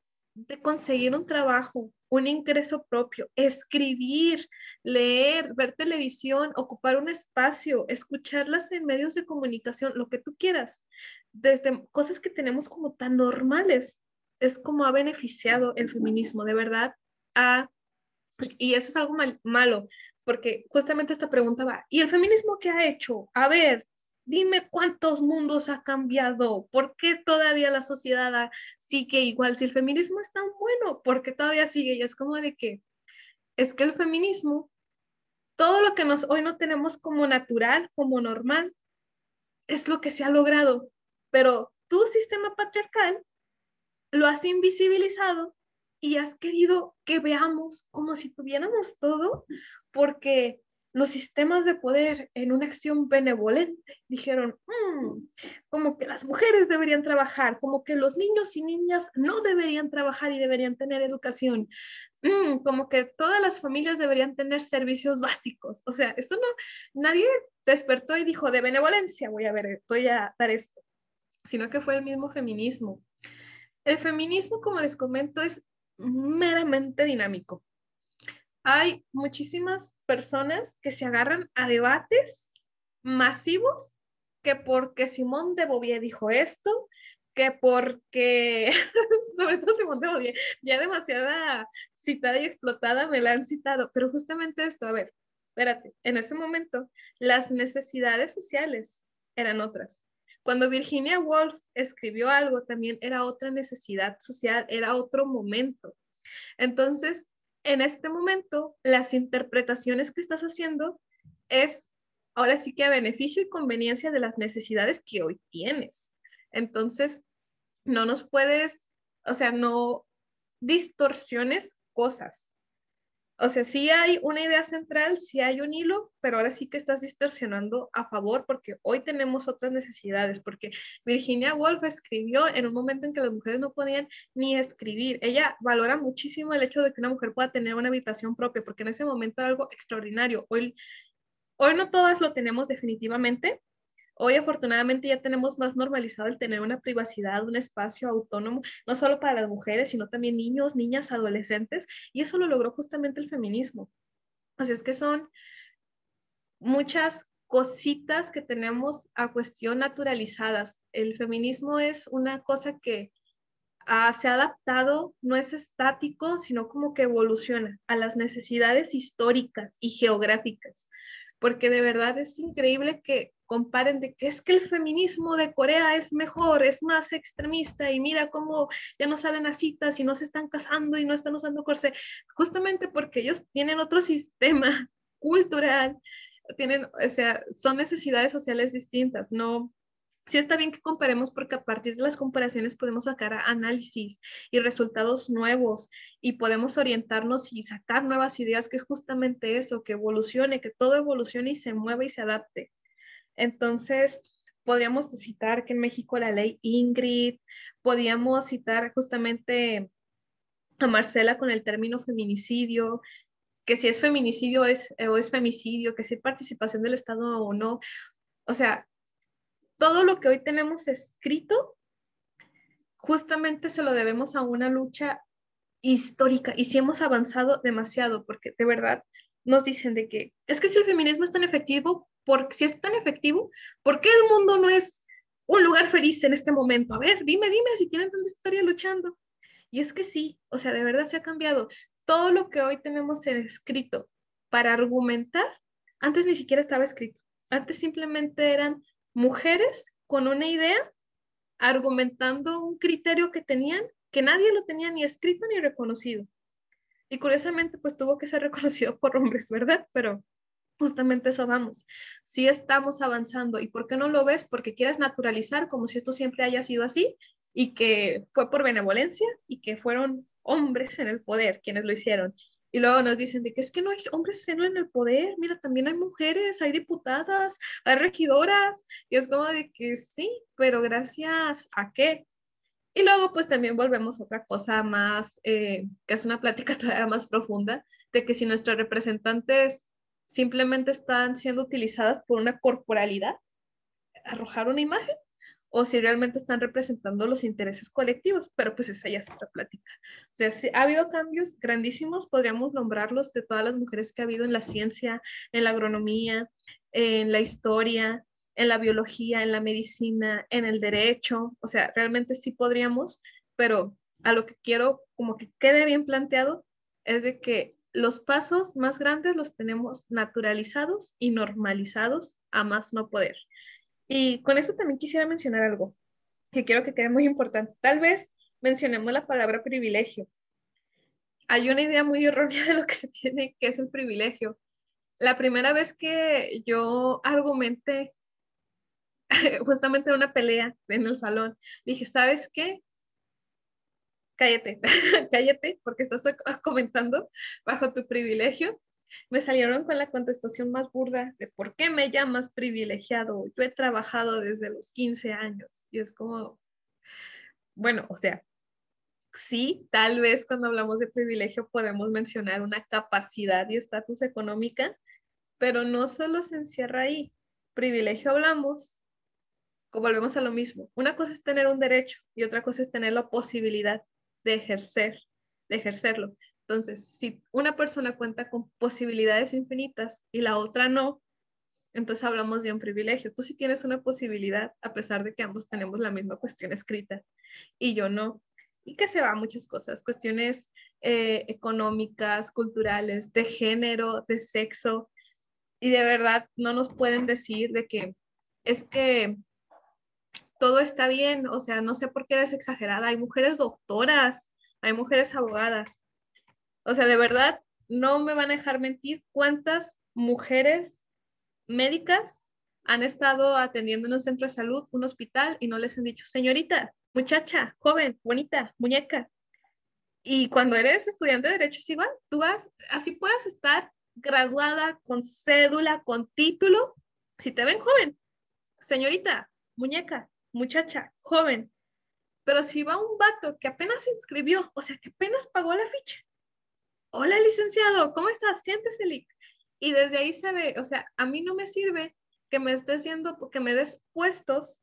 de conseguir un trabajo, un ingreso propio, escribir, leer, ver televisión, ocupar un espacio, escucharlas en medios de comunicación, lo que tú quieras, desde cosas que tenemos como tan normales, es como ha beneficiado el feminismo, de verdad. y eso es algo malo, porque justamente esta pregunta va, ¿y el feminismo qué ha hecho? A ver, dime cuántos mundos ha cambiado, ¿por qué todavía la sociedad sigue igual? Si el feminismo es tan bueno, ¿por qué todavía sigue? Y es como de que, es que el feminismo, todo lo que nos, hoy no tenemos como natural, como normal, es lo que se ha logrado, pero tu sistema patriarcal lo has invisibilizado y has querido que veamos como si tuviéramos todo, porque los sistemas de poder en una acción benevolente dijeron, mm, como que las mujeres deberían trabajar, como que los niños y niñas no deberían trabajar y deberían tener educación, mm, como que todas las familias deberían tener servicios básicos. O sea, eso no, nadie despertó y dijo, de benevolencia voy a ver, voy a dar esto, sino que fue el mismo feminismo. El feminismo, como les comento, es meramente dinámico hay muchísimas personas que se agarran a debates masivos que porque Simón de Beauvoir dijo esto, que porque, (laughs) sobre todo Simón de Beauvoir, ya demasiada citada y explotada me la han citado, pero justamente esto, a ver, espérate, en ese momento las necesidades sociales eran otras. Cuando Virginia Woolf escribió algo, también era otra necesidad social, era otro momento. Entonces, en este momento las interpretaciones que estás haciendo es ahora sí que a beneficio y conveniencia de las necesidades que hoy tienes. Entonces, no nos puedes, o sea, no distorsiones cosas. O sea, sí hay una idea central, sí hay un hilo, pero ahora sí que estás distorsionando a favor porque hoy tenemos otras necesidades, porque Virginia Woolf escribió en un momento en que las mujeres no podían ni escribir. Ella valora muchísimo el hecho de que una mujer pueda tener una habitación propia, porque en ese momento era algo extraordinario. Hoy, hoy no todas lo tenemos definitivamente, Hoy afortunadamente ya tenemos más normalizado el tener una privacidad, un espacio autónomo, no solo para las mujeres, sino también niños, niñas, adolescentes, y eso lo logró justamente el feminismo. Así es que son muchas cositas que tenemos a cuestión naturalizadas. El feminismo es una cosa que ah, se ha adaptado, no es estático, sino como que evoluciona a las necesidades históricas y geográficas, porque de verdad es increíble que comparen de que es que el feminismo de Corea es mejor, es más extremista y mira cómo ya no salen a citas y no se están casando y no están usando corsé, justamente porque ellos tienen otro sistema (laughs) cultural, tienen, o sea, son necesidades sociales distintas, no Sí está bien que comparemos porque a partir de las comparaciones podemos sacar análisis y resultados nuevos y podemos orientarnos y sacar nuevas ideas, que es justamente eso, que evolucione, que todo evolucione y se mueva y se adapte. Entonces, podríamos citar que en México la ley Ingrid, podríamos citar justamente a Marcela con el término feminicidio, que si es feminicidio es, o es femicidio, que si hay participación del Estado o no. O sea, todo lo que hoy tenemos escrito, justamente se lo debemos a una lucha histórica y si hemos avanzado demasiado, porque de verdad nos dicen de que es que si el feminismo es tan efectivo, si es tan efectivo, ¿por qué el mundo no es un lugar feliz en este momento? A ver, dime, dime si tienen tanta historia luchando. Y es que sí, o sea, de verdad se ha cambiado. Todo lo que hoy tenemos en escrito para argumentar, antes ni siquiera estaba escrito. Antes simplemente eran mujeres con una idea argumentando un criterio que tenían que nadie lo tenía ni escrito ni reconocido. Y curiosamente, pues tuvo que ser (laughs) reconocido por hombres, ¿verdad? Pero justamente eso vamos. Si estamos avanzando, ¿y por qué no lo ves? Porque quieres naturalizar como si esto siempre haya sido así y que fue por benevolencia y que fueron hombres en el poder quienes lo hicieron. Y luego nos dicen de que es que no hay hombres en el poder, mira, también hay mujeres, hay diputadas, hay regidoras, y es como de que sí, pero gracias a qué. Y luego pues también volvemos a otra cosa más, eh, que es una plática (laughs) todavía más profunda, de que si nuestros representantes simplemente están siendo utilizadas por una corporalidad, arrojar una imagen, o si realmente están representando los intereses colectivos, pero pues esa ya es otra plática. O sea, si ha habido cambios grandísimos, podríamos nombrarlos de todas las mujeres que ha habido en la ciencia, en la agronomía, en la historia, en la biología, en la medicina, en el derecho, o sea, realmente sí podríamos, pero a lo que quiero como que quede bien planteado es de que los pasos más grandes los tenemos naturalizados y normalizados a más no poder. Y con eso también quisiera mencionar algo que quiero que quede muy importante. Tal vez mencionemos la palabra privilegio. Hay una idea muy errónea de lo que se tiene, que es el privilegio. La primera vez que yo argumenté (laughs) justamente en una pelea en el salón, dije, ¿sabes qué? Cállate, (laughs) cállate, porque estás (laughs) comentando bajo tu privilegio me salieron con la contestación más burda de ¿por qué me llamas privilegiado? Yo he trabajado desde los 15 años y es como, bueno, o sea, sí, tal vez cuando hablamos de privilegio podemos mencionar una capacidad y estatus económica, pero no solo se encierra ahí. Privilegio hablamos, volvemos a lo mismo. Una cosa es tener un derecho y otra cosa es tener la posibilidad de ejercer, de ejercerlo. Entonces, si una persona cuenta con posibilidades infinitas y la otra no, entonces hablamos de un privilegio. Tú sí tienes una posibilidad, a pesar de que ambos tenemos la misma cuestión escrita y yo no. Y que se va a muchas cosas, cuestiones eh, económicas, culturales, de género, de sexo. Y de verdad no nos pueden decir de que es que todo está bien, o sea, no sé por qué eres exagerada. Hay mujeres doctoras, hay mujeres abogadas, o sea, de verdad, no me van a dejar mentir cuántas mujeres médicas han estado atendiendo en un centro de salud, un hospital, y no les han dicho, señorita, muchacha, joven, bonita, muñeca. Y cuando eres estudiante de Derecho es igual, tú vas, así puedes estar graduada con cédula, con título, si te ven joven, señorita, muñeca, muchacha, joven. Pero si va un vato que apenas se inscribió, o sea, que apenas pagó la ficha, hola licenciado, ¿cómo estás? Siéntese, Lick. Y desde ahí se ve, o sea, a mí no me sirve que me estés diciendo, que me des puestos,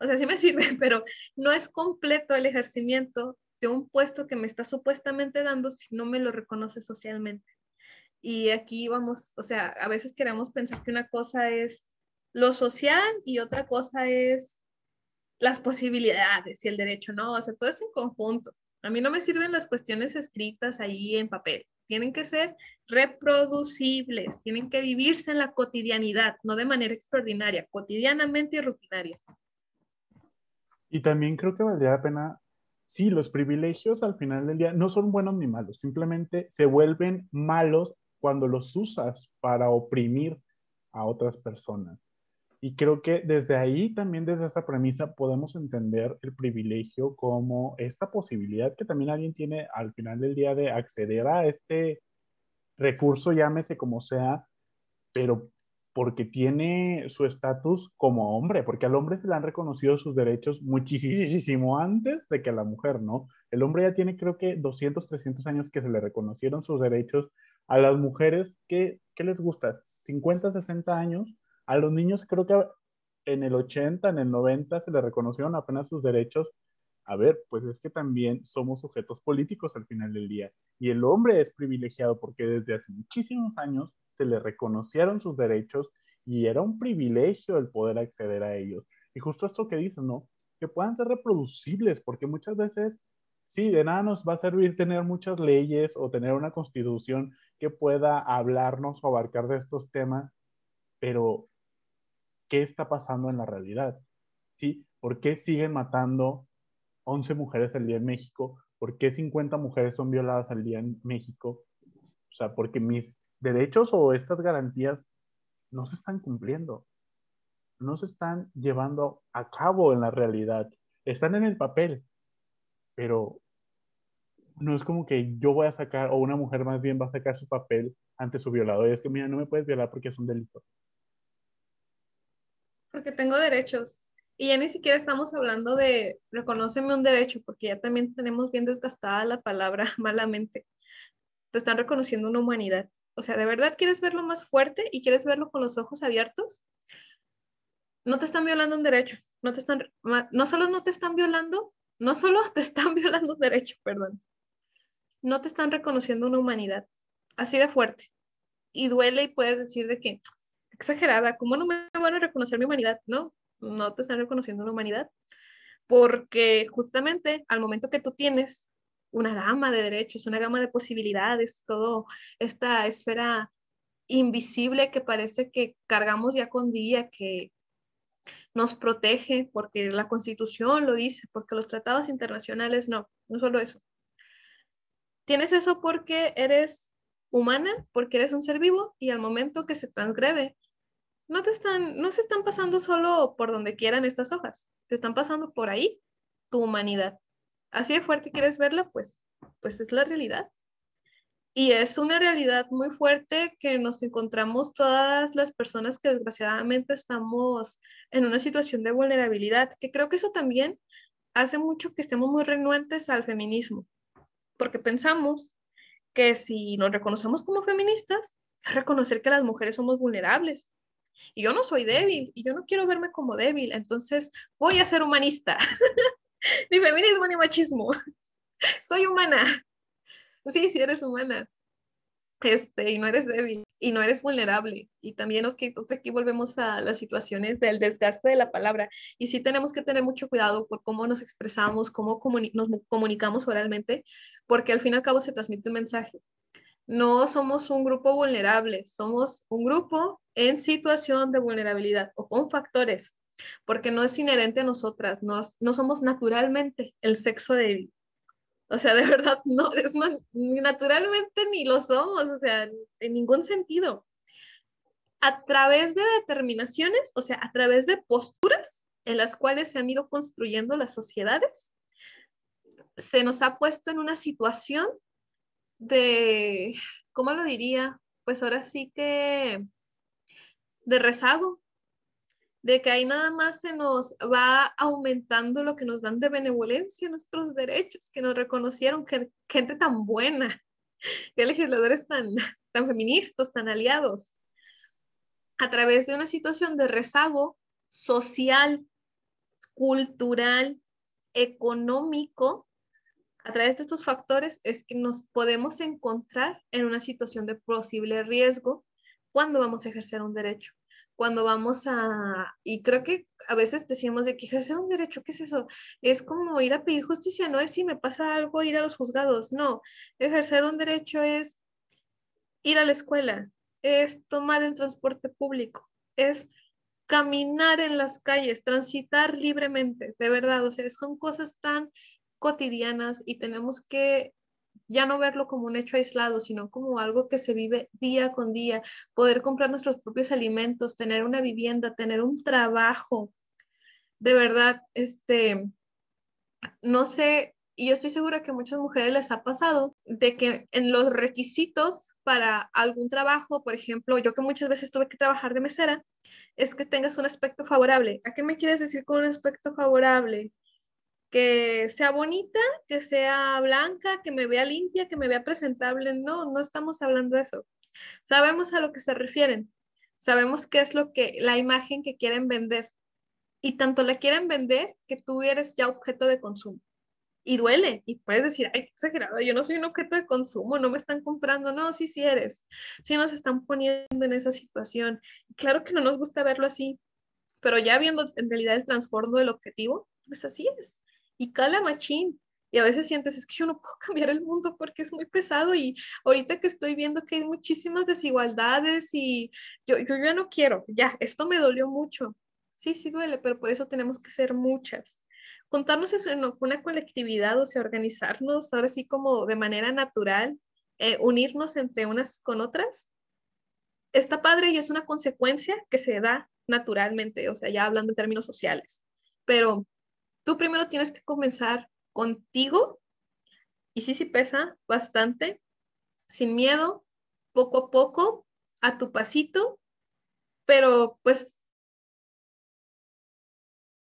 o sea, sí me (laughs) sirve, pero no es completo el ejercimiento de un puesto que me está supuestamente dando si no me lo reconoce socialmente. Y aquí vamos, o sea, a veces queremos pensar que una cosa es lo social y otra cosa es las posibilidades y el derecho, ¿no? O sea, todo es en conjunto. A mí no me sirven las cuestiones escritas ahí en papel. Tienen que ser reproducibles, tienen que vivirse en la cotidianidad, no de manera extraordinaria, cotidianamente y rutinaria. Y también creo que valdría la pena, sí, los privilegios al final del día no son buenos ni malos, simplemente se vuelven malos cuando los usas para oprimir a otras personas. Y creo que desde ahí, también desde esa premisa, podemos entender el privilegio como esta posibilidad que también alguien tiene al final del día de acceder a este recurso, llámese como sea, pero porque tiene su estatus como hombre, porque al hombre se le han reconocido sus derechos muchísimo antes de que a la mujer, ¿no? El hombre ya tiene creo que 200, 300 años que se le reconocieron sus derechos a las mujeres, ¿qué, qué les gusta? ¿50, 60 años? A los niños creo que en el 80, en el 90 se les reconocieron apenas sus derechos. A ver, pues es que también somos sujetos políticos al final del día. Y el hombre es privilegiado porque desde hace muchísimos años se les reconocieron sus derechos y era un privilegio el poder acceder a ellos. Y justo esto que dicen, ¿no? Que puedan ser reproducibles, porque muchas veces, sí, de nada nos va a servir tener muchas leyes o tener una constitución que pueda hablarnos o abarcar de estos temas, pero ¿qué está pasando en la realidad? ¿Sí? ¿Por qué siguen matando 11 mujeres al día en México? ¿Por qué 50 mujeres son violadas al día en México? O sea, porque mis derechos o estas garantías no se están cumpliendo, no se están llevando a cabo en la realidad, están en el papel, pero no es como que yo voy a sacar, o una mujer más bien va a sacar su papel ante su violador. Y es que, mira, no me puedes violar porque es un delito. Porque tengo derechos. Y ya ni siquiera estamos hablando de reconoceme un derecho, porque ya también tenemos bien desgastada la palabra (laughs) malamente. Te están reconociendo una humanidad. O sea, ¿de verdad quieres verlo más fuerte y quieres verlo con los ojos abiertos? No te están violando un derecho. No, te están, no solo no te están violando, no solo (laughs) te están violando un derecho, perdón. No te están reconociendo una humanidad. Así de fuerte. Y duele y puedes decir de que, exagerada, ¿cómo no me van a reconocer mi humanidad? No, no te están reconociendo una humanidad. Porque justamente al momento que tú tienes una gama de derechos, una gama de posibilidades, todo esta esfera invisible que parece que cargamos ya con día, que nos protege porque la constitución lo dice, porque los tratados internacionales no, no solo eso. Tienes eso porque eres humana, porque eres un ser vivo y al momento que se transgrede, no te están, no se están pasando solo por donde quieran estas hojas, te están pasando por ahí tu humanidad así de fuerte quieres verla, pues, pues es la realidad. Y es una realidad muy fuerte que nos encontramos todas las personas que desgraciadamente estamos en una situación de vulnerabilidad, que creo que eso también hace mucho que estemos muy renuentes al feminismo, porque pensamos que si nos reconocemos como feministas, reconocer que las mujeres somos vulnerables. Y yo no soy débil, y yo no quiero verme como débil, entonces voy a ser humanista. (laughs) ni feminismo ni machismo. (laughs) Soy humana. Sí, sí eres humana. Este, y no eres débil, y no eres vulnerable. Y también aquí, aquí volvemos a las situaciones del desgaste de la palabra. Y sí tenemos que tener mucho cuidado por cómo nos expresamos, cómo nos comunicamos oralmente, porque al fin y al cabo se transmite un mensaje. No somos un grupo vulnerable, somos un grupo en situación de vulnerabilidad o con factores porque no es inherente a nosotras, no, no somos naturalmente el sexo débil. O sea, de (laughs) verdad, no, es naturalmente ni lo somos, o sea, en ningún sentido. A través de determinaciones, o sea, a través de posturas en las cuales se han ido construyendo las sociedades, se nos ha puesto en una situación de, ¿cómo lo diría? Pues ahora sí que de rezago, de que ahí nada más se nos va aumentando lo que nos dan de benevolencia, nuestros derechos, que nos reconocieron, que gente tan buena, (laughs) que legisladores tan, tan feministas, tan aliados, a través de una situación de rezago social, cultural, económico, a través de estos factores es que nos podemos encontrar en una situación de posible riesgo cuando vamos a ejercer un derecho cuando vamos a, y creo que a veces decimos de que ejercer un derecho, ¿qué es eso? Es como ir a pedir justicia, no es si me pasa algo ir a los juzgados, no, ejercer un derecho es ir a la escuela, es tomar el transporte público, es caminar en las calles, transitar libremente, de verdad, o sea, son cosas tan cotidianas y tenemos que ya no verlo como un hecho aislado, sino como algo que se vive día con día, poder comprar nuestros propios alimentos, tener una vivienda, tener un trabajo. De verdad, este, no sé, y yo estoy segura que a muchas mujeres les ha pasado de que en los requisitos para algún trabajo, por ejemplo, yo que muchas veces tuve que trabajar de mesera, es que tengas un aspecto favorable. ¿A qué me quieres decir con un aspecto favorable? Que sea bonita, que sea blanca, que me vea limpia, que me vea presentable. No, no estamos hablando de eso. Sabemos a lo que se refieren. Sabemos qué es lo que la imagen que quieren vender. Y tanto la quieren vender que tú eres ya objeto de consumo. y duele. Y puedes decir, ay, exagerado, yo no soy un objeto de consumo, no me están comprando. No, sí, sí eres. Sí nos están poniendo en esa situación. Claro que no nos gusta verlo así, pero ya viendo en realidad el transformo del objetivo, pues así es. Y cala machín. Y a veces sientes, es que yo no puedo (laughs) cambiar el mundo porque es muy pesado y ahorita que estoy viendo que hay muchísimas desigualdades y yo, yo ya no quiero, ya, esto me dolió mucho. Sí, sí duele, pero por eso tenemos que ser muchas juntarnos en una colectividad, o sea, organizarnos ahora sí como de manera natural, eh, unirnos entre unas con otras, está padre y es una consecuencia que se da naturalmente, o sea, ya hablando en términos sociales. Pero tú primero tienes que comenzar contigo, y sí, sí pesa bastante, sin miedo, poco a poco, a tu pasito, pero pues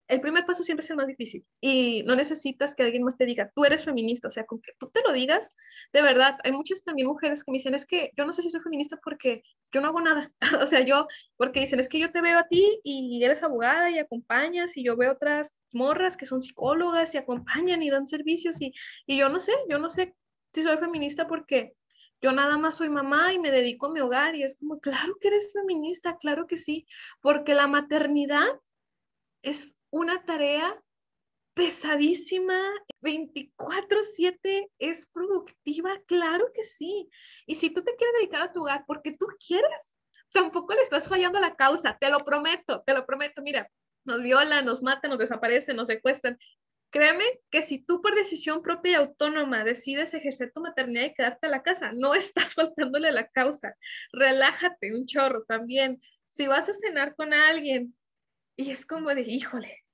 el primer paso siempre es el más difícil y no necesitas que alguien más te diga, tú eres feminista, o sea, con que tú te lo digas, de verdad, hay muchas también mujeres que me dicen, es que yo no sé si soy feminista porque yo no hago nada, (laughs) o sea, yo, porque dicen, es que yo te veo a ti y eres abogada y acompañas y yo veo otras morras que son psicólogas y acompañan y dan servicios y, y yo no sé, yo no sé si soy feminista porque yo nada más soy mamá y me dedico a mi hogar y es como, claro que eres feminista, claro que sí, porque la maternidad es una tarea pesadísima, 24/7, es productiva, claro que sí. Y si tú te quieres dedicar a tu hogar porque tú quieres, tampoco le estás fallando la causa, te lo prometo, te lo prometo. Mira, nos violan, nos matan, nos desaparecen, nos secuestran. Créeme que si tú por decisión propia y autónoma decides ejercer tu maternidad y quedarte a la casa, no (laughs) estás faltándole a la causa. Relájate un chorro también. Si vas a cenar con alguien y es como de, híjole,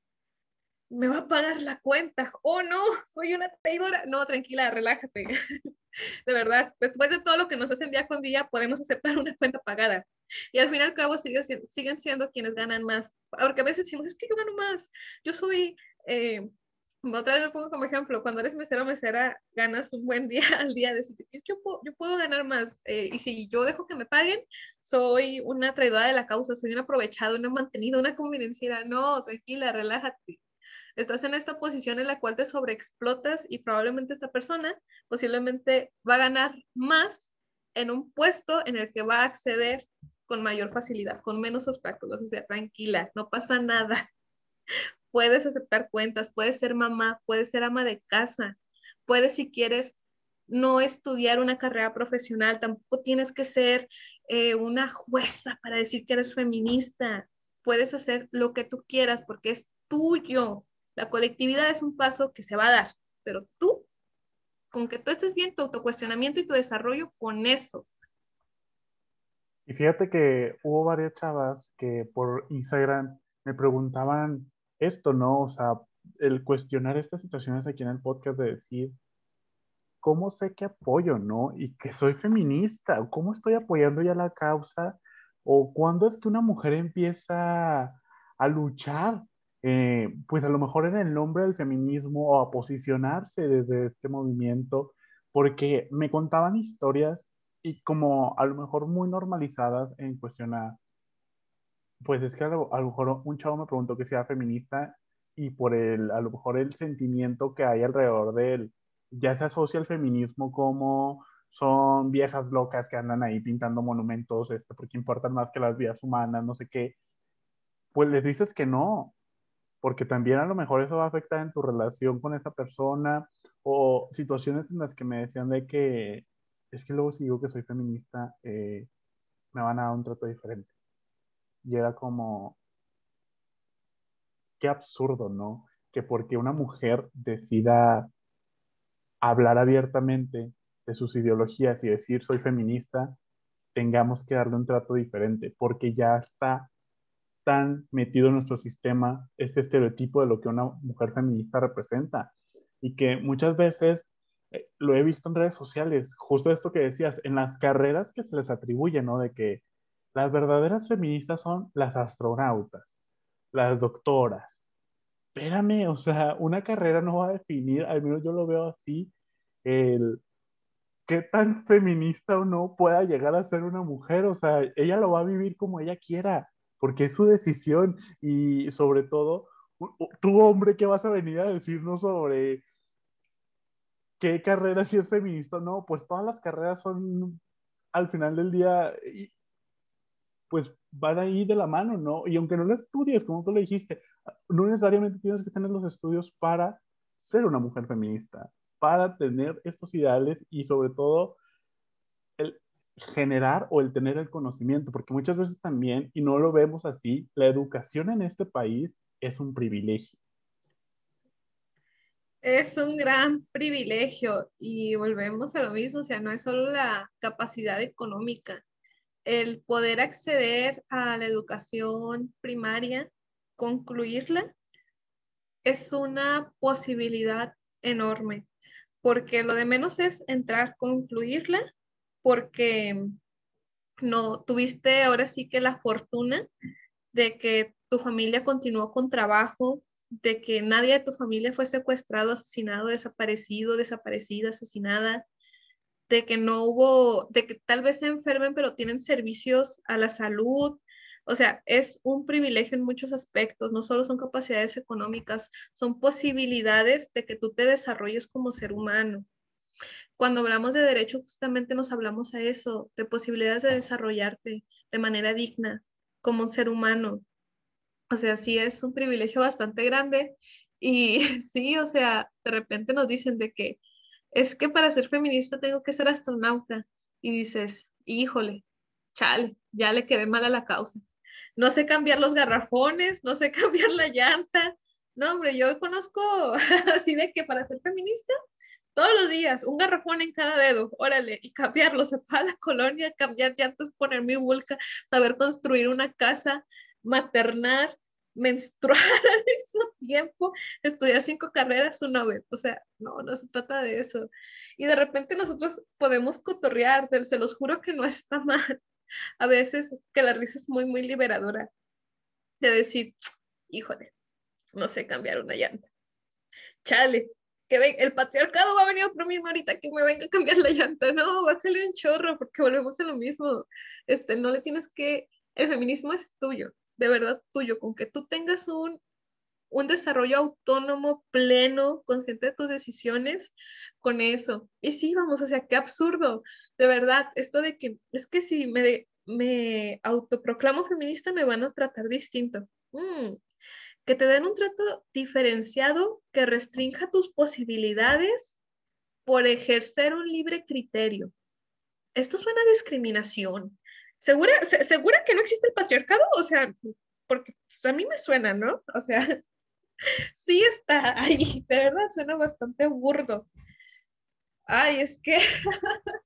me va a pagar la cuenta. Oh, no, soy una traidora. No, tranquila, relájate. (laughs) De verdad, después de todo lo que nos hacen día con día, podemos aceptar una cuenta pagada. Y al fin y al cabo siguen, siguen siendo quienes ganan más. Porque a veces decimos, es que yo gano más. Yo soy, eh, otra vez me pongo como ejemplo, cuando eres mesero mesera, ganas un buen día (laughs) al día. De yo, puedo, yo puedo ganar más. Eh, y si yo dejo que me paguen, soy una traidora de la causa, soy una aprovechada, una mantenida, una convenenciera. No, tranquila, relájate estás en esta posición en la cual te sobreexplotas y probablemente esta persona posiblemente va a ganar más en un puesto en el que va a acceder con mayor facilidad, con menos obstáculos. O sea, tranquila, no pasa nada. Puedes aceptar cuentas, puedes ser mamá, puedes ser ama de casa, puedes si quieres no estudiar una carrera profesional, tampoco tienes que ser eh, una jueza para decir que eres feminista. Puedes hacer lo que tú quieras porque es tuyo. La colectividad es un paso que se va a dar, pero tú, con que tú estés bien, tu autocuestionamiento y tu desarrollo, con eso. Y fíjate que hubo varias chavas que por Instagram me preguntaban esto, ¿no? O sea, el cuestionar estas situaciones aquí en el podcast de decir, ¿cómo sé que apoyo, no? Y que soy feminista, ¿cómo estoy apoyando ya la causa? ¿O cuándo es que una mujer empieza a luchar eh, pues a lo mejor en el nombre del feminismo o a posicionarse desde este movimiento, porque me contaban historias y como a lo mejor muy normalizadas en cuestión a, pues es que a lo, mejor un chavo me preguntó que sea feminista y por el, a lo mejor el sentimiento que hay alrededor de él, ya se asocia el feminismo como son viejas locas que andan ahí pintando monumentos, este, porque importan más que las vidas humanas, no sé qué, pues les dices que no, porque también a lo mejor eso va a afectar en tu relación con esa persona o situaciones en las que me decían de que es que luego si digo que soy feminista, eh, me van a dar un trato diferente. Y era como, qué absurdo, ¿no? Que porque una mujer decida hablar abiertamente de sus ideologías y decir soy feminista, tengamos que darle un trato diferente, porque ya está tan metido en nuestro sistema este estereotipo de lo que una mujer feminista representa y que muchas veces eh, lo he visto en redes sociales, justo esto que decías, en las carreras que se les atribuye, ¿no? De que las verdaderas feministas son las astronautas, las doctoras. Espérame, o sea, una carrera no va a definir, al menos yo lo veo así, el qué tan feminista o no pueda llegar a ser una mujer, o sea, ella lo va a vivir como ella quiera porque es su decisión y sobre todo, tú hombre, ¿qué vas a venir a decirnos sobre ¿qué carrera si es feminista? No, pues todas las carreras son al final del día, pues van ahí de la mano, ¿no? Y aunque no lo estudies, como tú lo dijiste, no necesariamente tienes que tener los estudios para ser una mujer feminista, para tener estos ideales y sobre todo el generar o el tener el conocimiento, porque muchas veces también, y no lo vemos así, la educación en este país es un privilegio. Es un gran privilegio y volvemos a lo mismo, o sea, no es solo la capacidad económica, el poder acceder a la educación primaria, concluirla, es una posibilidad enorme, porque lo de menos es entrar, concluirla, porque no tuviste ahora sí que la fortuna de que tu familia continuó con trabajo, de que nadie de tu familia fue secuestrado, asesinado, desaparecido, desaparecida, asesinada, de que no hubo, de que tal vez se enfermen, pero tienen servicios a la salud. O sea, es un privilegio en muchos aspectos, no solo son capacidades económicas, son posibilidades de que tú te desarrolles como ser humano. Cuando hablamos de derecho, justamente nos hablamos a eso, de posibilidades de desarrollarte de manera digna como un ser humano, o sea, sí es un privilegio bastante grande y (laughs) sí, o sea, de repente nos dicen de que es que para ser feminista tengo que ser astronauta y dices, híjole, chale, ya le quedé mal a la causa. No sé cambiar los garrafones, no sé (laughs) cambiar la llanta. No, hombre, yo conozco (laughs) así de que para ser feminista, todos los días, un garrafón en cada dedo, órale, y cambiarlo, se para la colonia, cambiar llantas, poner mi vulca, saber construir una casa, maternar, menstruar (laughs) al mismo tiempo, estudiar cinco carreras una vez. O sea, no, no se trata de eso. Y de repente nosotros podemos cotorrear, se los juro que no está (laughs) mal. A veces que la risa es muy, muy liberadora. De decir, híjole, no sé cambiar una llanta. Chale, que ven, el patriarcado va a venir otro mismo ahorita que me venga a cambiar la llanta. No, bájale un chorro porque volvemos a lo mismo. Este, no le tienes que, el feminismo es tuyo de verdad tuyo, con que tú tengas un, un desarrollo autónomo, pleno, consciente de tus decisiones, con eso. Y sí, vamos, o sea, qué absurdo, de verdad, esto de que es que si me, me autoproclamo feminista me van a tratar distinto. Mm, que te den un trato diferenciado que restrinja tus posibilidades por ejercer un libre criterio. Esto suena a discriminación. ¿Segura, ¿Segura que no existe el patriarcado? O sea, porque pues, a mí me suena, ¿no? O sea, (laughs) sí está ahí, de verdad suena bastante burdo. Ay, es que (laughs)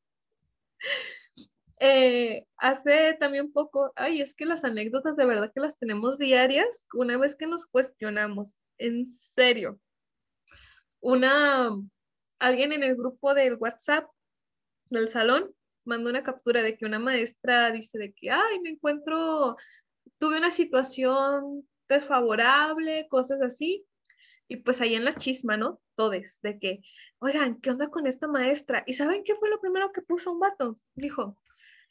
eh, hace también poco, ay, es que las anécdotas de verdad que las tenemos diarias una vez que nos cuestionamos, en serio. Una, alguien en el grupo del WhatsApp del salón mandó una captura de que una maestra dice de que, ay, me encuentro, tuve una situación desfavorable, cosas así. Y pues ahí en la chisma, ¿no? Todes, de que, oigan, ¿qué onda con esta maestra? ¿Y saben qué fue lo primero que puso un vato? Dijo,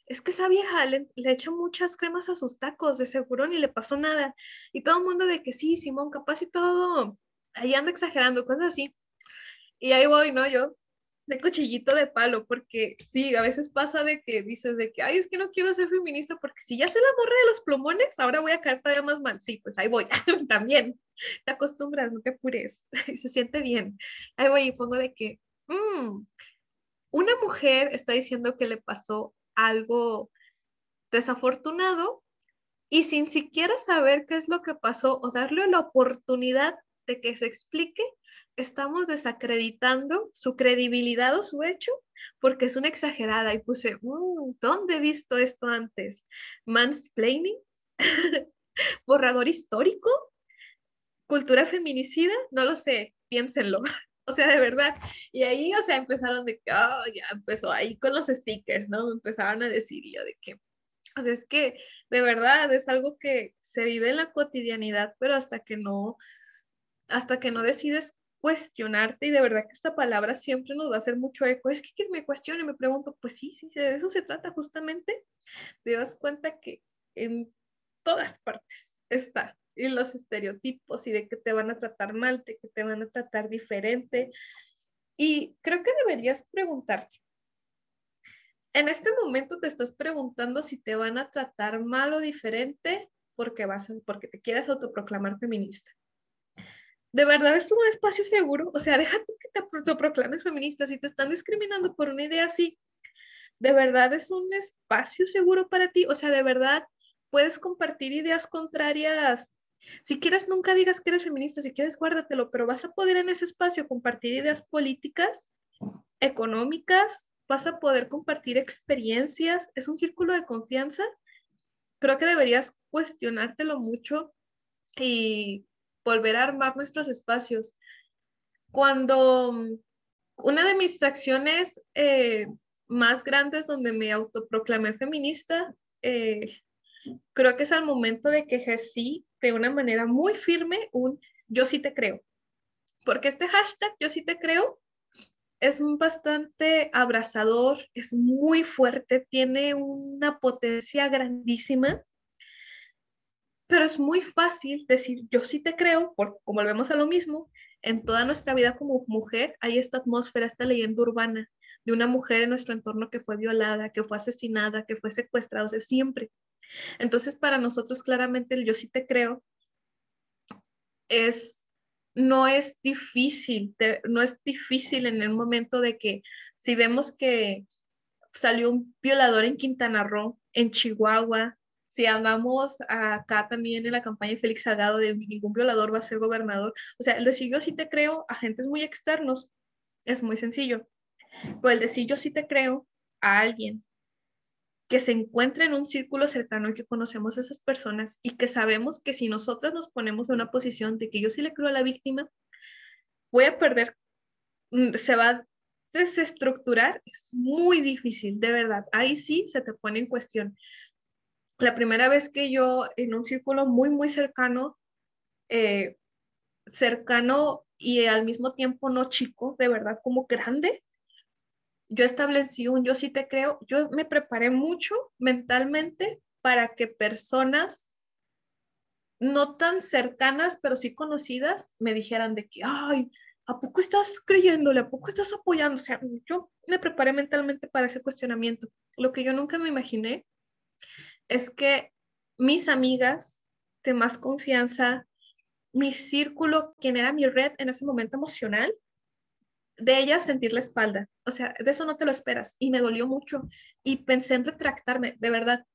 es que esa vieja le, le echa muchas cremas a sus tacos, de seguro ni le pasó nada. Y todo el mundo de que sí, Simón, capaz y todo, ahí anda exagerando, cosas así. Y ahí voy, ¿no? Yo, de cuchillito de palo, porque sí, a veces pasa de que dices de que, ay, es que no quiero ser feminista porque si ya se la morra de los plumones, ahora voy a caer todavía más mal. Sí, pues ahí voy, (laughs) también. Te acostumbras, no te apures, (laughs) se siente bien. Ahí voy y pongo de que, mm, una mujer está diciendo que le pasó algo desafortunado y sin siquiera saber qué es lo que pasó o darle la oportunidad de que se explique, estamos desacreditando su credibilidad o su hecho porque es una exagerada. Y puse, mm, ¿dónde he visto esto antes? ¿Mansplaining? (laughs) ¿Borrador histórico? ¿Cultura feminicida? No lo sé, piénsenlo. (laughs) O sea, de verdad. Y ahí, o sea, empezaron de que, oh, ya empezó ahí con los stickers, ¿no? Me empezaron a decir yo de que, o sea, es que de verdad es algo que se vive en la cotidianidad, pero hasta que no hasta que no decides cuestionarte y de verdad que esta palabra siempre nos va a hacer mucho eco. Es que quien me cuestione, me pregunto, pues sí, sí, de eso se trata justamente. Te das cuenta que en todas partes está y los estereotipos y de que te van a tratar mal, de que te van a tratar diferente. Y creo que deberías preguntarte. En este momento te estás preguntando si te van a tratar mal o diferente porque, vas porque te quieres autoproclamar feminista. ¿De verdad es un espacio seguro? O sea, déjate que te autoproclames feminista. Si te están discriminando por una idea así, ¿de verdad es un espacio seguro para ti? O sea, ¿de verdad puedes compartir ideas contrarias si quieres, nunca digas que eres feminista, si quieres, guárdatelo, pero vas a poder en ese espacio compartir ideas políticas, económicas, vas a poder compartir experiencias, es un círculo de confianza. Creo que deberías cuestionártelo mucho y volver a armar nuestros espacios. Cuando mm, una de mis acciones eh, más grandes donde me autoproclamé feminista, eh, creo que es al momento de que ejercí de una manera muy firme un yo sí te creo. Porque este hashtag yo sí te creo es bastante abrazador, es muy fuerte, tiene una potencia grandísima, pero es muy fácil decir yo sí te creo, porque como volvemos a lo mismo, en toda nuestra vida como mujer hay esta atmósfera, esta leyenda urbana de una mujer en nuestro entorno que fue violada, que fue asesinada, que fue secuestrada, o sea, siempre. Entonces, para nosotros claramente el yo sí te creo es, no es difícil, no es difícil en el momento de que si vemos que salió un violador en Quintana Roo, en Chihuahua, si andamos acá también en la campaña de Félix Salgado de ningún violador va a ser gobernador, o sea, el decir yo sí te creo a agentes muy externos es muy sencillo, pero el decir yo sí te creo a alguien que se encuentre en un círculo cercano y que conocemos a esas personas y que sabemos que si nosotras nos ponemos en una posición de que yo sí le creo a la víctima, voy a perder, mm, se va a desestructurar, es muy difícil, de verdad. Ahí sí se te pone en cuestión. La primera vez que yo en un círculo muy, muy cercano, eh, cercano y al mismo tiempo no chico, de verdad como grande, yo establecí un yo sí te creo, yo me preparé mucho mentalmente para que personas no tan cercanas, pero sí conocidas, me dijeran de que, ay, ¿a poco estás creyéndole? ¿A poco estás apoyando? O sea, yo me preparé mentalmente para ese cuestionamiento. Lo que yo nunca me imaginé es que mis amigas de más confianza, mi círculo, quien era mi red en ese momento emocional, de ella sentir la espalda. O sea, de eso no te lo esperas. Y me dolió mucho. Y pensé en retractarme, de verdad.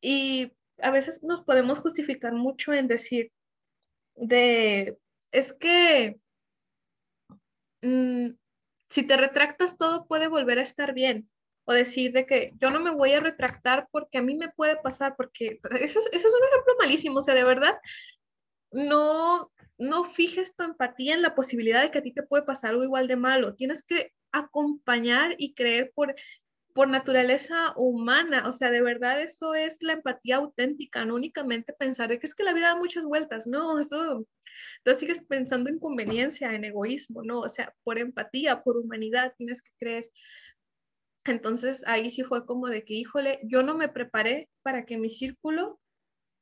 Y a veces nos podemos justificar mucho en decir de, es que mm, si te retractas todo puede volver a estar bien. O decir de que yo no me voy a retractar porque a mí me puede pasar, porque (laughs) eso, es un ejemplo malísimo. O sea, de verdad, no, no fijes tu empatía en la posibilidad de que a ti te puede pasar algo igual de malo. Tienes que acompañar y creer por, por naturaleza humana. O sea, de verdad eso es la empatía auténtica, no únicamente pensar de que es que la vida da muchas vueltas, no, eso, entonces sigues pensando en conveniencia, en egoísmo, no, o sea, por empatía, por humanidad, tienes que creer. Entonces ahí sí fue como de que, híjole, yo no me preparé para que mi círculo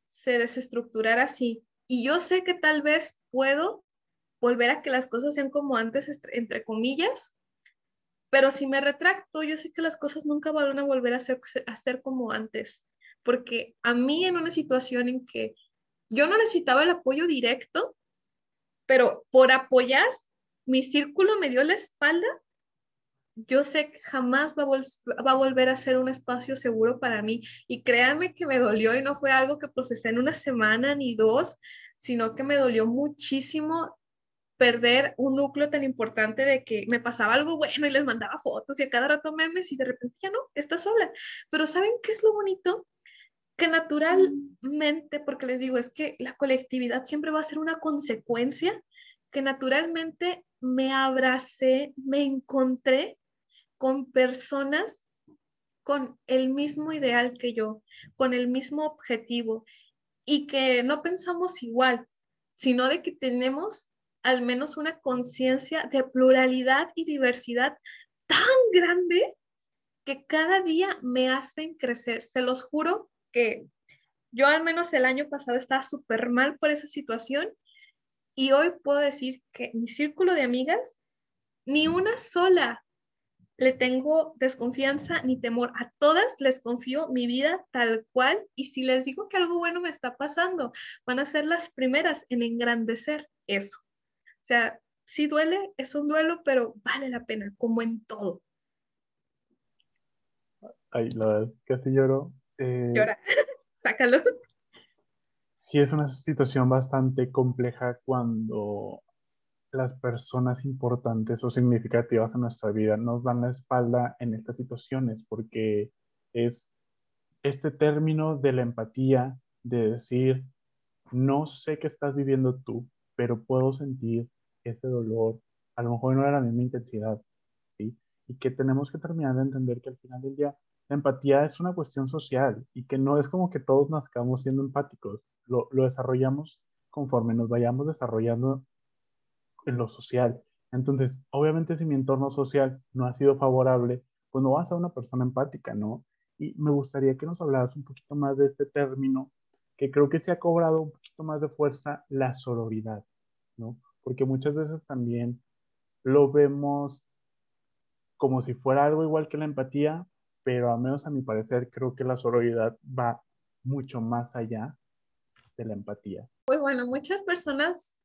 se desestructurara así. Y yo sé que tal vez puedo volver a que las cosas sean como antes, entre comillas, pero si me retracto, yo sé que las cosas nunca van a volver a ser, a ser como antes, porque a mí en una situación en que yo no necesitaba el apoyo directo, pero por apoyar, mi círculo me dio la espalda yo sé que jamás va a, volver a ser un espacio seguro para mí. Y créanme que me dolió y no fue algo que procesé en una semana ni dos, sino que me dolió muchísimo perder un núcleo tan importante de que me pasaba algo bueno y les mandaba fotos y a cada rato memes y de repente ya no, está sola. Pero ¿saben qué es lo bonito? Que naturalmente, porque les digo, es que la colectividad siempre va a ser una consecuencia, que naturalmente me abracé, me encontré con personas con el mismo ideal que yo, con el mismo objetivo y que no pensamos igual, sino de que tenemos al menos una conciencia de pluralidad y diversidad tan grande que cada día me hacen crecer. Se los juro que yo al menos el año pasado estaba súper mal por esa situación y hoy puedo decir que mi círculo de amigas ni una sola le tengo desconfianza ni temor. A todas les confío mi vida tal cual y si les digo que algo bueno me está pasando, van a ser las primeras en engrandecer eso. O sea, sí duele, es un duelo, pero vale la pena, como en todo. Ay, la verdad, casi lloro. Eh, Llora, (laughs) sácalo. Sí, es una situación bastante compleja cuando las personas importantes o significativas en nuestra vida nos dan la espalda en estas situaciones, porque es este término de la empatía, de decir, no sé qué estás viviendo tú, pero puedo sentir ese dolor, a lo mejor no era la misma intensidad, ¿sí? Y que tenemos que terminar de entender que al final del día la empatía es una cuestión social y que no es como que todos nazcamos siendo empáticos, lo, lo desarrollamos conforme nos vayamos desarrollando en lo social. Entonces, obviamente si mi entorno social no ha sido favorable, pues no vas a una persona empática, ¿no? Y me gustaría que nos hablaras un poquito más de este término, que creo que se ha cobrado un poquito más de fuerza, la sororidad, ¿no? Porque muchas veces también lo vemos como si fuera algo igual que la empatía, pero a menos a mi parecer creo que la sororidad va mucho más allá de la empatía. Pues bueno, muchas personas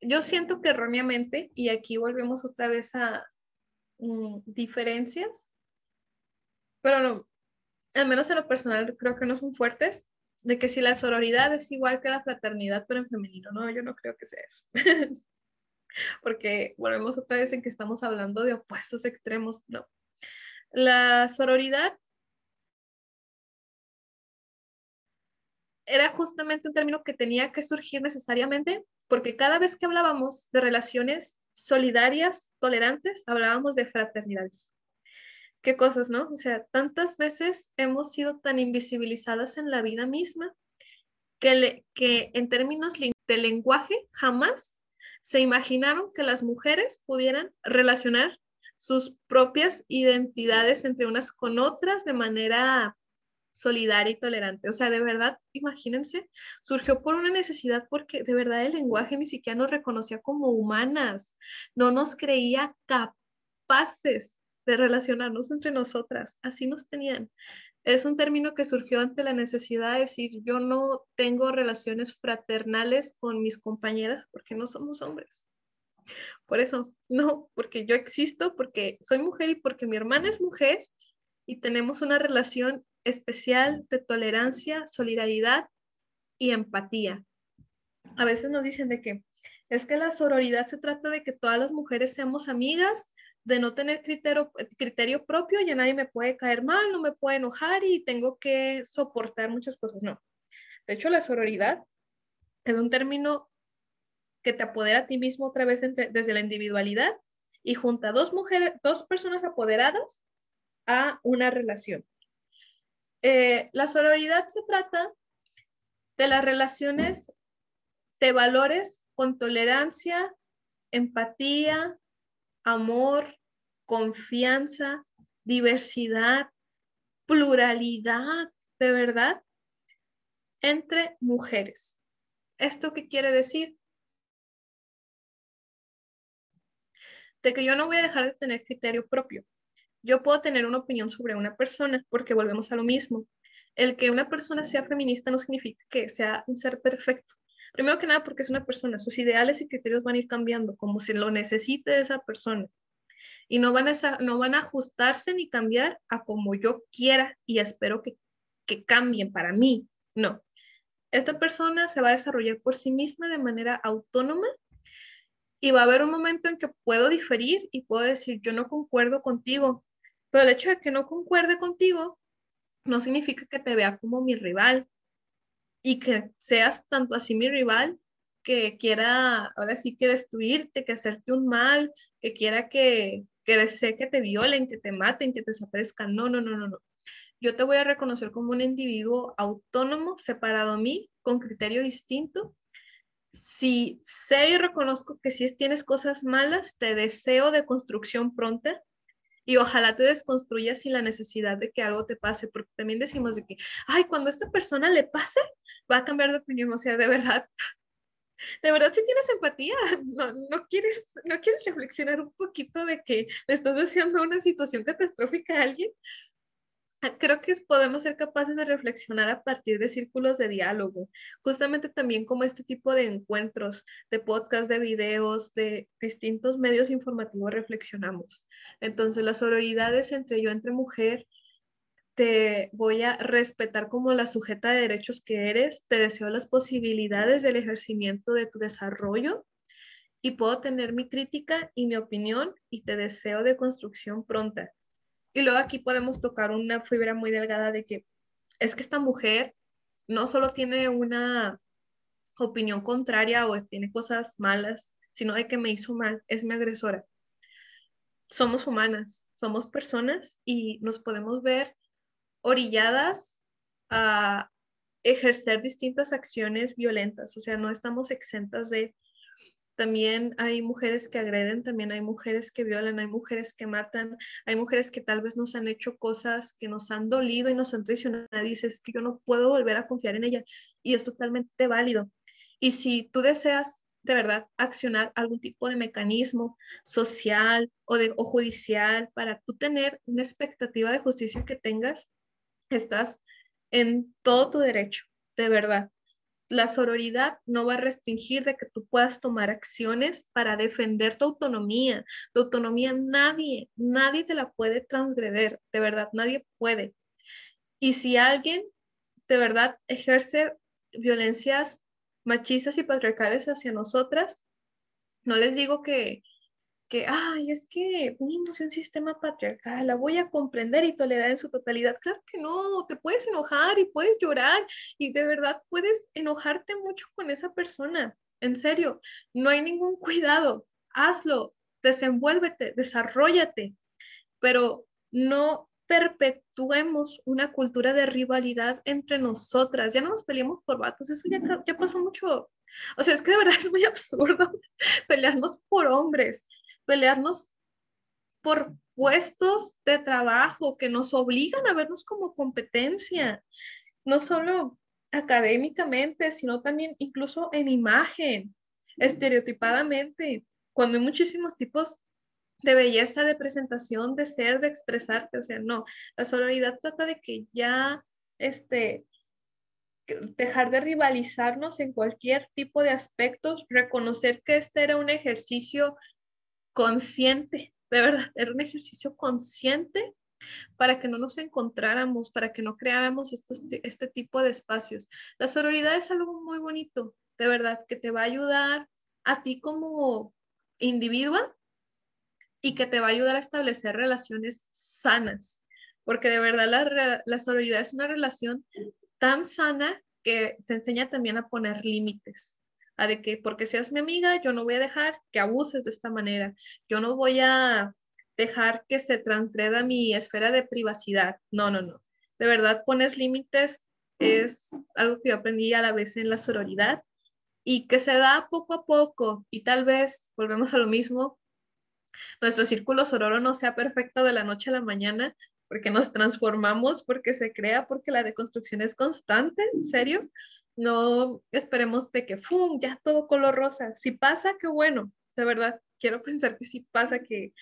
yo siento que erróneamente, y aquí volvemos otra vez a mm, diferencias, pero no, al menos en lo personal creo que no son fuertes, de que si la sororidad es igual que la fraternidad, pero en femenino, no, yo no creo que sea eso. (laughs) Porque volvemos otra vez en que estamos hablando de opuestos extremos, no. La sororidad era justamente un término que tenía que surgir necesariamente porque cada vez que hablábamos de relaciones solidarias, tolerantes, hablábamos de fraternidades. Qué cosas, ¿no? O sea, tantas veces hemos sido tan invisibilizadas en la vida misma que, que en términos de lenguaje jamás se imaginaron que las mujeres pudieran relacionar sus propias identidades entre unas con otras de manera solidaria y tolerante. O sea, de verdad, imagínense, surgió por una necesidad porque de verdad el lenguaje ni siquiera nos reconocía como humanas, no nos creía capaces de relacionarnos entre nosotras, así nos tenían. Es un término que surgió ante la necesidad de decir, yo no tengo relaciones fraternales con mis compañeras porque no somos hombres. Por eso, no, porque yo existo, porque soy mujer y porque mi hermana es mujer y tenemos una relación especial de tolerancia, solidaridad y empatía. A veces nos dicen de que es que la sororidad se trata de que todas las mujeres seamos amigas, de no tener criterio, criterio propio, ya nadie me puede caer mal, no me puede enojar y tengo que soportar muchas cosas. No. De hecho, la sororidad es un término que te apodera a ti mismo otra vez desde la individualidad y junta dos mujeres, dos personas apoderadas a una relación. Eh, la sororidad se trata de las relaciones de valores con tolerancia, empatía, amor, confianza, diversidad, pluralidad, de verdad, entre mujeres. ¿Esto qué quiere decir? De que yo no voy a dejar de tener criterio propio yo puedo tener una opinión sobre una persona porque volvemos a lo mismo. El que una persona sea feminista no significa que sea un ser perfecto. Primero que nada porque es una persona, sus ideales y criterios van a ir cambiando como se lo necesite esa persona. Y no van, a, no van a ajustarse ni cambiar a como yo quiera y espero que, que cambien para mí. No. Esta persona se va a desarrollar por sí misma de manera autónoma y va a haber un momento en que puedo diferir y puedo decir, yo no concuerdo contigo, pero el hecho de que no concuerde contigo no significa que te vea como mi rival y que seas tanto así mi rival que quiera ahora sí que destruirte, que hacerte un mal, que quiera que, que desee que te violen, que te maten, que te desaparezcan. No, no, no, no, no. Yo te voy a reconocer como un individuo autónomo, separado a mí, con criterio distinto. Si sé y reconozco que si tienes cosas malas, te deseo de construcción pronta, y ojalá te desconstruyas sin la necesidad de que algo te pase, porque también decimos de que, ay, cuando esta persona le pase, va a cambiar de opinión, o sea, de verdad, (laughs) de verdad si tienes empatía, (laughs) no, no, quieres, no quieres reflexionar un poquito de que le estás deseando una situación catastrófica a alguien. Ah, creo que podemos ser capaces de reflexionar a partir de círculos de diálogo, justamente también como este tipo de encuentros, de podcast, de videos, de distintos medios informativos reflexionamos. Entonces, las sororidades entre yo, entre mujer, te voy a respetar como la sujeta de derechos que eres, te deseo las posibilidades del ejercimiento de tu desarrollo y puedo tener mi crítica y mi opinión y te deseo de construcción pronta. Y luego aquí podemos tocar una fibra muy delgada de que es que esta mujer no solo tiene una opinión contraria o tiene cosas malas, sino de que me hizo mal, es mi agresora. Somos humanas, somos personas y nos podemos ver orilladas a ejercer distintas acciones violentas, o sea, no estamos exentas de... También hay mujeres que agreden, también hay mujeres que violan, hay mujeres que matan, hay mujeres que tal vez nos han hecho cosas que nos han dolido y nos han traicionado y dices que yo no puedo volver a confiar en ella y es totalmente válido. Y si tú deseas de verdad accionar algún tipo de mecanismo social o, de, o judicial para tú tener una expectativa de justicia que tengas, estás en todo tu derecho, de verdad. La sororidad no va a restringir de que tú puedas tomar acciones para defender tu autonomía. Tu autonomía nadie, nadie te la puede transgreder, de verdad, nadie puede. Y si alguien de verdad ejerce violencias machistas y patriarcales hacia nosotras, no les digo que, que, ay, es que en un sistema patriarcal, la voy a comprender y tolerar en su totalidad. Claro que no, te puedes enojar y puedes llorar y de verdad puedes enojarte mucho con esa persona. En serio, no hay ningún cuidado. Hazlo, desenvuélvete, desarrollate, pero no perpetuemos una cultura de rivalidad entre nosotras. Ya no nos peleamos por vatos, eso ya, ya pasó mucho. O sea, es que de verdad (laughs) es muy absurdo (laughs) pelearnos por hombres pelearnos por puestos de trabajo que nos obligan a vernos como competencia, no solo académicamente, sino también incluso en imagen, estereotipadamente, cuando hay muchísimos tipos de belleza, de presentación, de ser, de expresarte, o sea, no, la sororidad trata de que ya, este, dejar de rivalizarnos en cualquier tipo de aspectos, reconocer que este era un ejercicio consciente, de verdad, era un ejercicio consciente para que no nos encontráramos, para que no creáramos este tipo de espacios. La sororidad es algo muy bonito, de verdad, que te va a ayudar a ti como individua y que te va a ayudar a establecer relaciones sanas, porque de verdad la, la sororidad es una relación tan sana que te enseña también a poner límites a de que porque seas mi amiga, yo no voy a dejar que abuses de esta manera, yo no voy a dejar que se transgreda mi esfera de privacidad. No, no, no. De verdad, poner límites es algo que yo aprendí a la vez en la sororidad y que se da poco a poco y tal vez volvemos a lo mismo. Nuestro círculo sororo no sea perfecto de la noche a la mañana porque nos transformamos, porque se crea, porque la deconstrucción es constante, en serio no esperemos de que, ¡fum!, ya todo color rosa. Si pasa, qué bueno, de verdad, quiero (laughs) pensar que sí pasa, que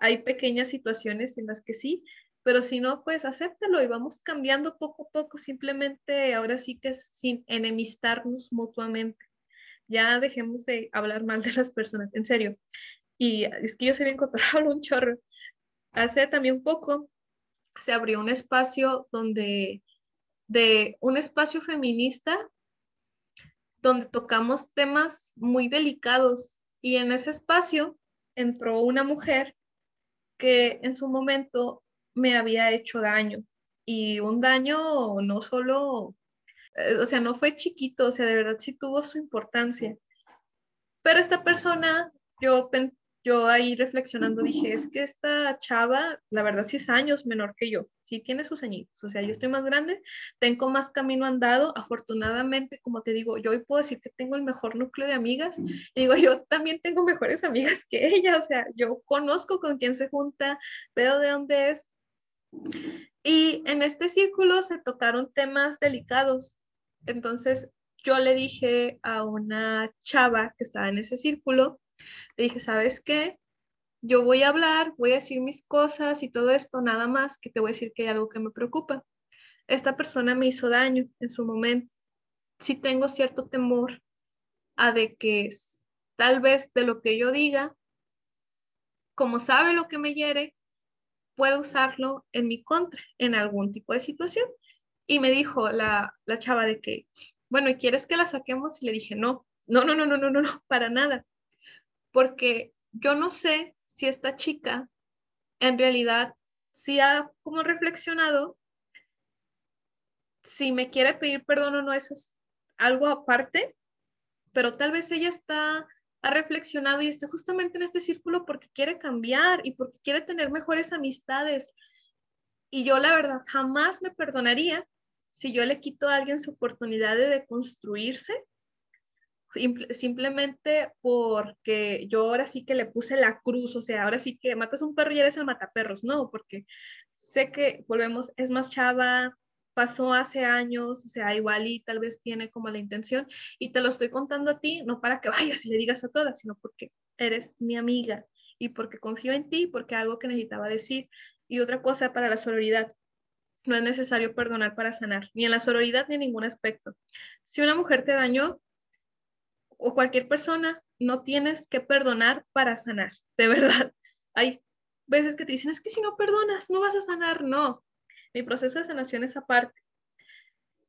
hay pequeñas situaciones en las que sí, pero si no, pues acéptalo y vamos cambiando poco a poco, simplemente ahora sí que es sin enemistarnos mutuamente. Ya dejemos de hablar mal de las personas, en serio. Y es que yo se había encontrado (laughs) un chorro. Hace también poco se abrió un espacio donde de un espacio feminista donde tocamos temas muy delicados y en ese espacio entró una mujer que en su momento me había hecho daño y un daño no solo, eh, o sea, no fue chiquito, o sea, de verdad sí tuvo su importancia. Pero esta persona, yo yo ahí reflexionando dije, es que esta chava, la verdad sí es años menor que yo, sí tiene sus añitos, o sea, yo estoy más grande, tengo más camino andado, afortunadamente, como te digo, yo hoy puedo decir que tengo el mejor núcleo de amigas, y digo, yo también tengo mejores amigas que ella, o sea, yo conozco con quién se junta, veo de dónde es, y en este círculo se tocaron temas delicados, entonces yo le dije a una chava que estaba en ese círculo, le dije, ¿sabes qué? Yo voy a hablar, voy a decir mis cosas y todo esto, nada más que te voy a decir que hay algo que me preocupa. Esta persona me hizo daño en su momento. Sí tengo cierto temor a de que tal vez de lo que yo diga, como sabe lo que me hiere, pueda usarlo en mi contra, en algún tipo de situación. Y me dijo la, la chava de que, bueno, ¿quieres que la saquemos? Y le dije, no, no, no, no, no, no, no, para nada. Porque yo no sé si esta chica en realidad si ha como reflexionado si me quiere pedir perdón o no, eso es algo aparte, pero tal vez ella está ha reflexionado y esté justamente en este círculo porque quiere cambiar y porque quiere tener mejores amistades. Y yo la verdad jamás me perdonaría si yo le quito a alguien su oportunidad de construirse simplemente porque yo ahora sí que le puse la cruz, o sea, ahora sí que matas un perro y eres el mataperros, no, porque sé que volvemos, es más chava, pasó hace años, o sea, igual y tal vez tiene como la intención, y te lo estoy contando a ti, no para que (laughs) vayas y le digas a todas, sino porque eres mi amiga y porque confío en ti, porque algo que necesitaba decir. Y otra cosa para la sororidad, no es necesario perdonar para sanar, ni en la sororidad ni en ningún aspecto. Si una mujer te dañó, o cualquier persona, no tienes que perdonar para sanar, de verdad. (laughs) Hay veces que te dicen, es que si no perdonas, no vas a sanar. No, mi proceso de sanación es aparte.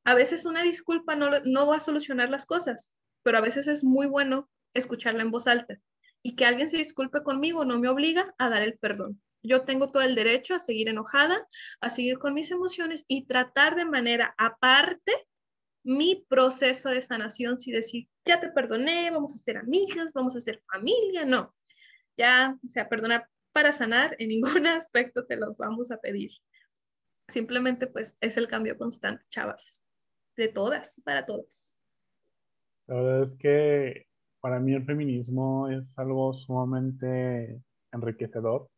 A veces una disculpa no, no va a solucionar las cosas, pero a veces es muy bueno escucharla en voz alta. Y que alguien se disculpe conmigo no me obliga a dar el perdón. Yo tengo todo el derecho a seguir enojada, a seguir con mis emociones y tratar de manera aparte mi proceso de sanación sin decir, ya te perdoné, vamos a ser amigas, vamos a ser familia, no. Ya, o sea, perdonar para sanar en ningún (laughs) aspecto te los vamos a pedir. Simplemente pues es el cambio constante, chavas, de todas, para todas. La verdad es que para mí el feminismo es algo sumamente enriquecedor,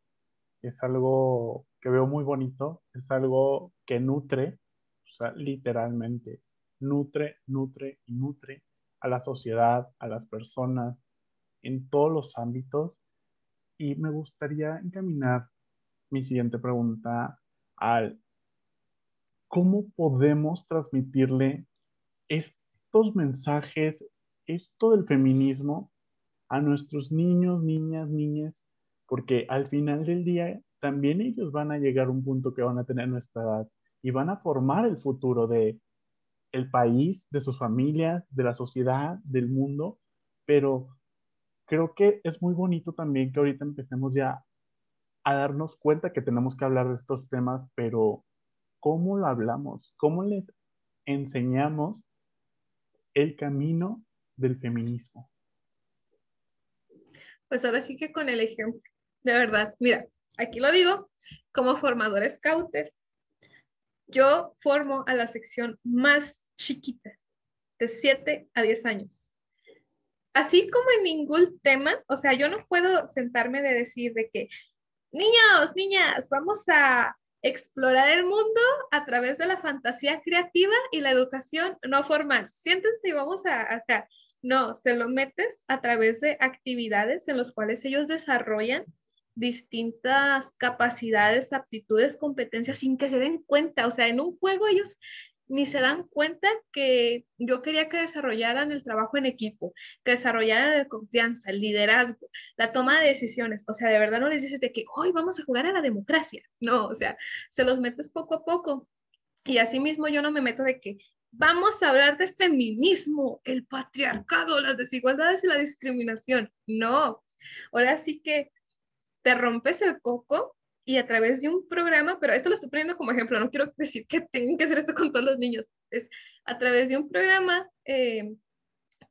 es algo que veo muy bonito, es algo que nutre, o sea, literalmente, nutre, nutre y nutre a la sociedad, a las personas, en todos los ámbitos. Y me gustaría encaminar mi siguiente pregunta al cómo podemos transmitirle estos mensajes, esto del feminismo a nuestros niños, niñas, niñas, porque al final del día también ellos van a llegar a un punto que van a tener nuestra edad y van a formar el futuro de el país, de sus familias, de la sociedad, del mundo, pero creo que es muy bonito también que ahorita empecemos ya a darnos cuenta que tenemos que hablar de estos temas, pero ¿cómo lo hablamos? ¿Cómo les enseñamos el camino del feminismo? Pues ahora sí que con el ejemplo, de verdad, mira, aquí lo digo, como formador scouter, yo formo a la sección más chiquita, de 7 a 10 años. Así como en ningún tema, o sea, yo no puedo sentarme de decir de que, niños, niñas, vamos a explorar el mundo a través de la fantasía creativa y la educación no formal. Siéntense y vamos a acá. No, se lo metes a través de actividades en las cuales ellos desarrollan distintas capacidades, aptitudes, competencias sin que se den cuenta. O sea, en un juego ellos ni se dan cuenta que yo quería que desarrollaran el trabajo en equipo, que desarrollaran la confianza, el liderazgo, la toma de decisiones. O sea, de verdad no les dices de que hoy vamos a jugar a la democracia. No, o sea, se los metes poco a poco. Y asimismo yo no me meto de que vamos a hablar de feminismo, el patriarcado, las desigualdades y la discriminación. No, ahora sí que te rompes el coco y a través de un programa, pero esto lo estoy poniendo como ejemplo, no quiero decir que tengan que hacer esto con todos los niños, es a través de un programa eh,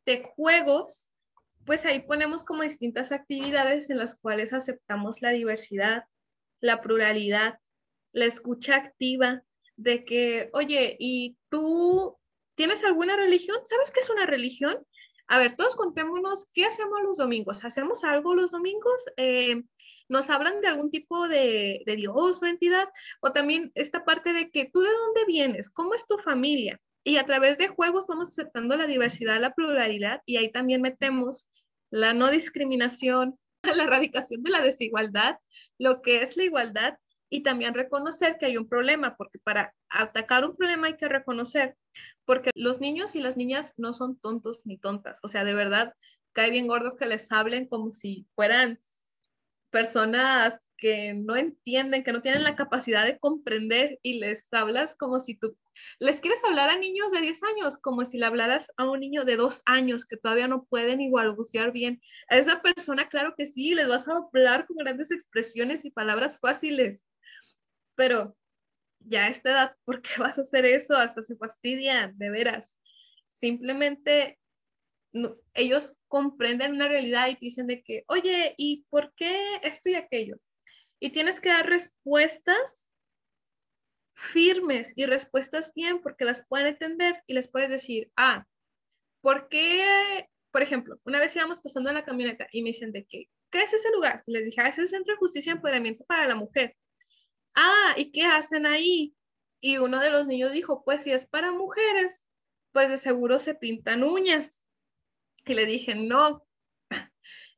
de juegos, pues ahí ponemos como distintas actividades en las cuales aceptamos la diversidad, la pluralidad, la escucha activa, de que, oye, ¿y tú tienes alguna religión? ¿Sabes qué es una religión? A ver, todos contémonos, ¿qué hacemos los domingos? ¿Hacemos algo los domingos? Eh, nos hablan de algún tipo de, de Dios o entidad, o también esta parte de que tú de dónde vienes, cómo es tu familia, Y a través de juegos vamos aceptando la diversidad, la pluralidad y ahí también metemos la no discriminación, (laughs) la erradicación de la desigualdad, lo que es la igualdad y también reconocer que hay un problema, porque para atacar un problema hay que reconocer, porque los niños y las niñas no son tontos ni tontas, o sea, de verdad cae bien gordo que les hablen como si fueran personas que no entienden, que no tienen la capacidad de comprender y les hablas como si tú les quieres hablar a niños de 10 años, como si le hablaras a un niño de 2 años que todavía no pueden ni balbucear bien. A esa persona, claro que sí, les vas a hablar con grandes expresiones y palabras fáciles, pero ya a esta edad, ¿por qué vas a hacer eso? Hasta se fastidian, de veras. Simplemente ellos comprenden una realidad y dicen de que, oye, ¿y por qué esto y aquello? Y tienes que dar respuestas firmes y respuestas bien porque las pueden entender y les puedes decir, ah, ¿por qué? Por ejemplo, una vez íbamos pasando en la camioneta y me dicen de que, ¿qué es ese lugar? les dije, ah, es el Centro de Justicia y Empoderamiento para la Mujer. Ah, ¿y qué hacen ahí? Y uno de los niños dijo, pues si es para mujeres, pues de seguro se pintan uñas. Y le dije, no,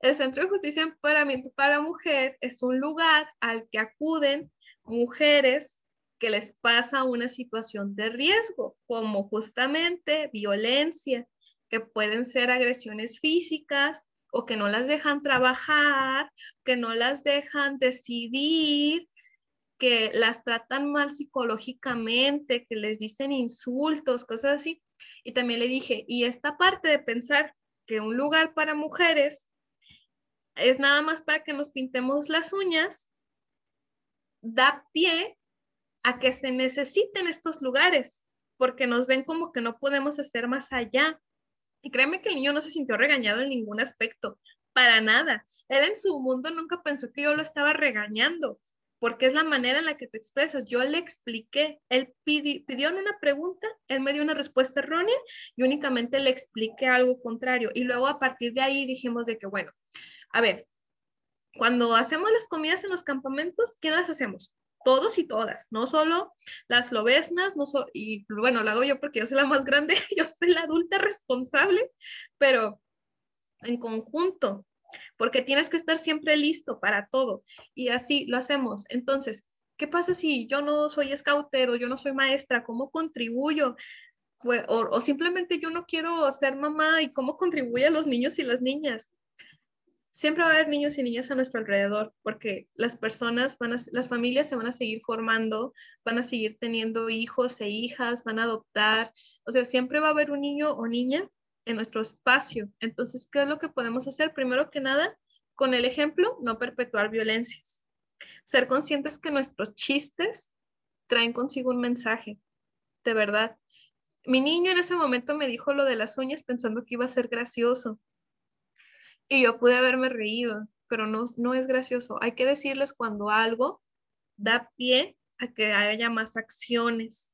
el Centro de Justicia y Empoderamiento para Mujer es un lugar al que acuden mujeres que les pasa una situación de riesgo, como justamente violencia, que pueden ser agresiones físicas o que no las dejan trabajar, que no las dejan decidir, que las tratan mal psicológicamente, que les dicen insultos, cosas así. Y también le dije, y esta parte de pensar que un lugar para mujeres es nada más para que nos pintemos las uñas, da pie a que se necesiten estos lugares, porque nos ven como que no podemos hacer más allá. Y créeme que el niño no se sintió regañado en ningún aspecto, para nada. Él en su mundo nunca pensó que yo lo estaba regañando, porque es la manera en la que te expresas. Yo le expliqué, él pidió una pregunta, él me dio una respuesta errónea y únicamente le expliqué algo contrario. Y luego a partir de ahí dijimos de que, bueno, a ver, cuando hacemos las comidas en los campamentos, ¿quién las hacemos? Todos y todas, no solo las lobesnas, no y bueno, lo hago yo porque yo soy la más grande, (laughs) yo soy la adulta responsable, pero en conjunto, porque tienes que estar siempre listo para todo y así lo hacemos. Entonces, ¿qué pasa si yo no soy scouter o yo no soy maestra? ¿Cómo contribuyo? O, o, simplemente yo no quiero ser mamá y cómo contribuye a los niños y las niñas. Siempre va a haber niños y niñas a nuestro alrededor porque las personas, van a, las familias se van a seguir formando, van a seguir teniendo hijos e hijas, van a adoptar. O sea, siempre va a haber un niño o niña en nuestro espacio. Entonces, ¿qué es lo que podemos hacer? Primero que nada, con el ejemplo, no perpetuar violencias. Ser conscientes que nuestros chistes traen consigo un mensaje, de verdad. Mi niño en ese momento me dijo lo de las uñas pensando que iba a ser gracioso. Y yo pude haberme reído, pero no, no es gracioso. Hay que decirles cuando algo da pie a que haya más acciones.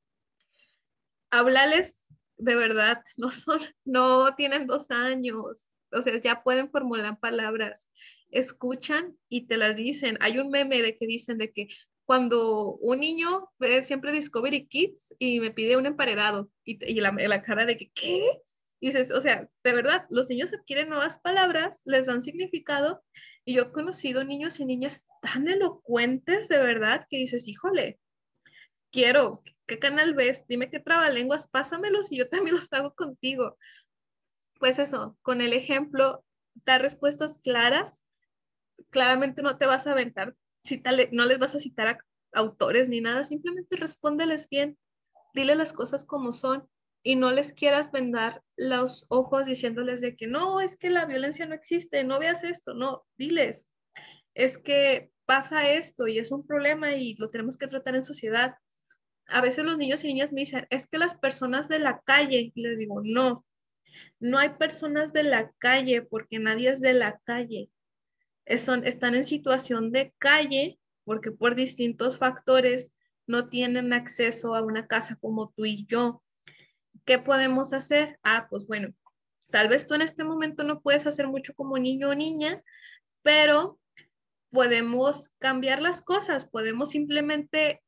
Háblales de verdad, (laughs) no son, no tienen dos años, o sea, ya pueden formular palabras, escuchan y te las dicen. Hay un meme de que dicen de que cuando un niño ve siempre Discovery Kids y me pide un emparedado y, la, la, cara de que, ¿qué? Y dices, o sea, de verdad, los niños adquieren nuevas palabras, les dan significado y yo he conocido niños y niñas tan elocuentes de verdad que dices, híjole, quiero, ¿qué canal ves? Dime qué trabalenguas, pásamelos y yo también los hago contigo. Pues eso, con el ejemplo, dar respuestas claras. Claramente no te vas a aventar, no les vas a citar a autores ni nada, simplemente respóndeles bien, dile las cosas como son y no les quieras vendar los ojos diciéndoles de que no, es que la violencia no existe, no veas esto, no, diles, es que pasa esto y es un problema y lo tenemos que tratar en sociedad a veces los niños y niñas me dicen, es que las personas de la calle, y les digo, no, no hay personas de la calle porque nadie es de la calle. son, están en situación de calle porque por distintos factores no tienen acceso a una casa como tú y yo. ¿Qué podemos hacer? Ah, pues bueno, tal vez tú en este momento no puedes hacer mucho como niño o niña, pero podemos cambiar las cosas, podemos simplemente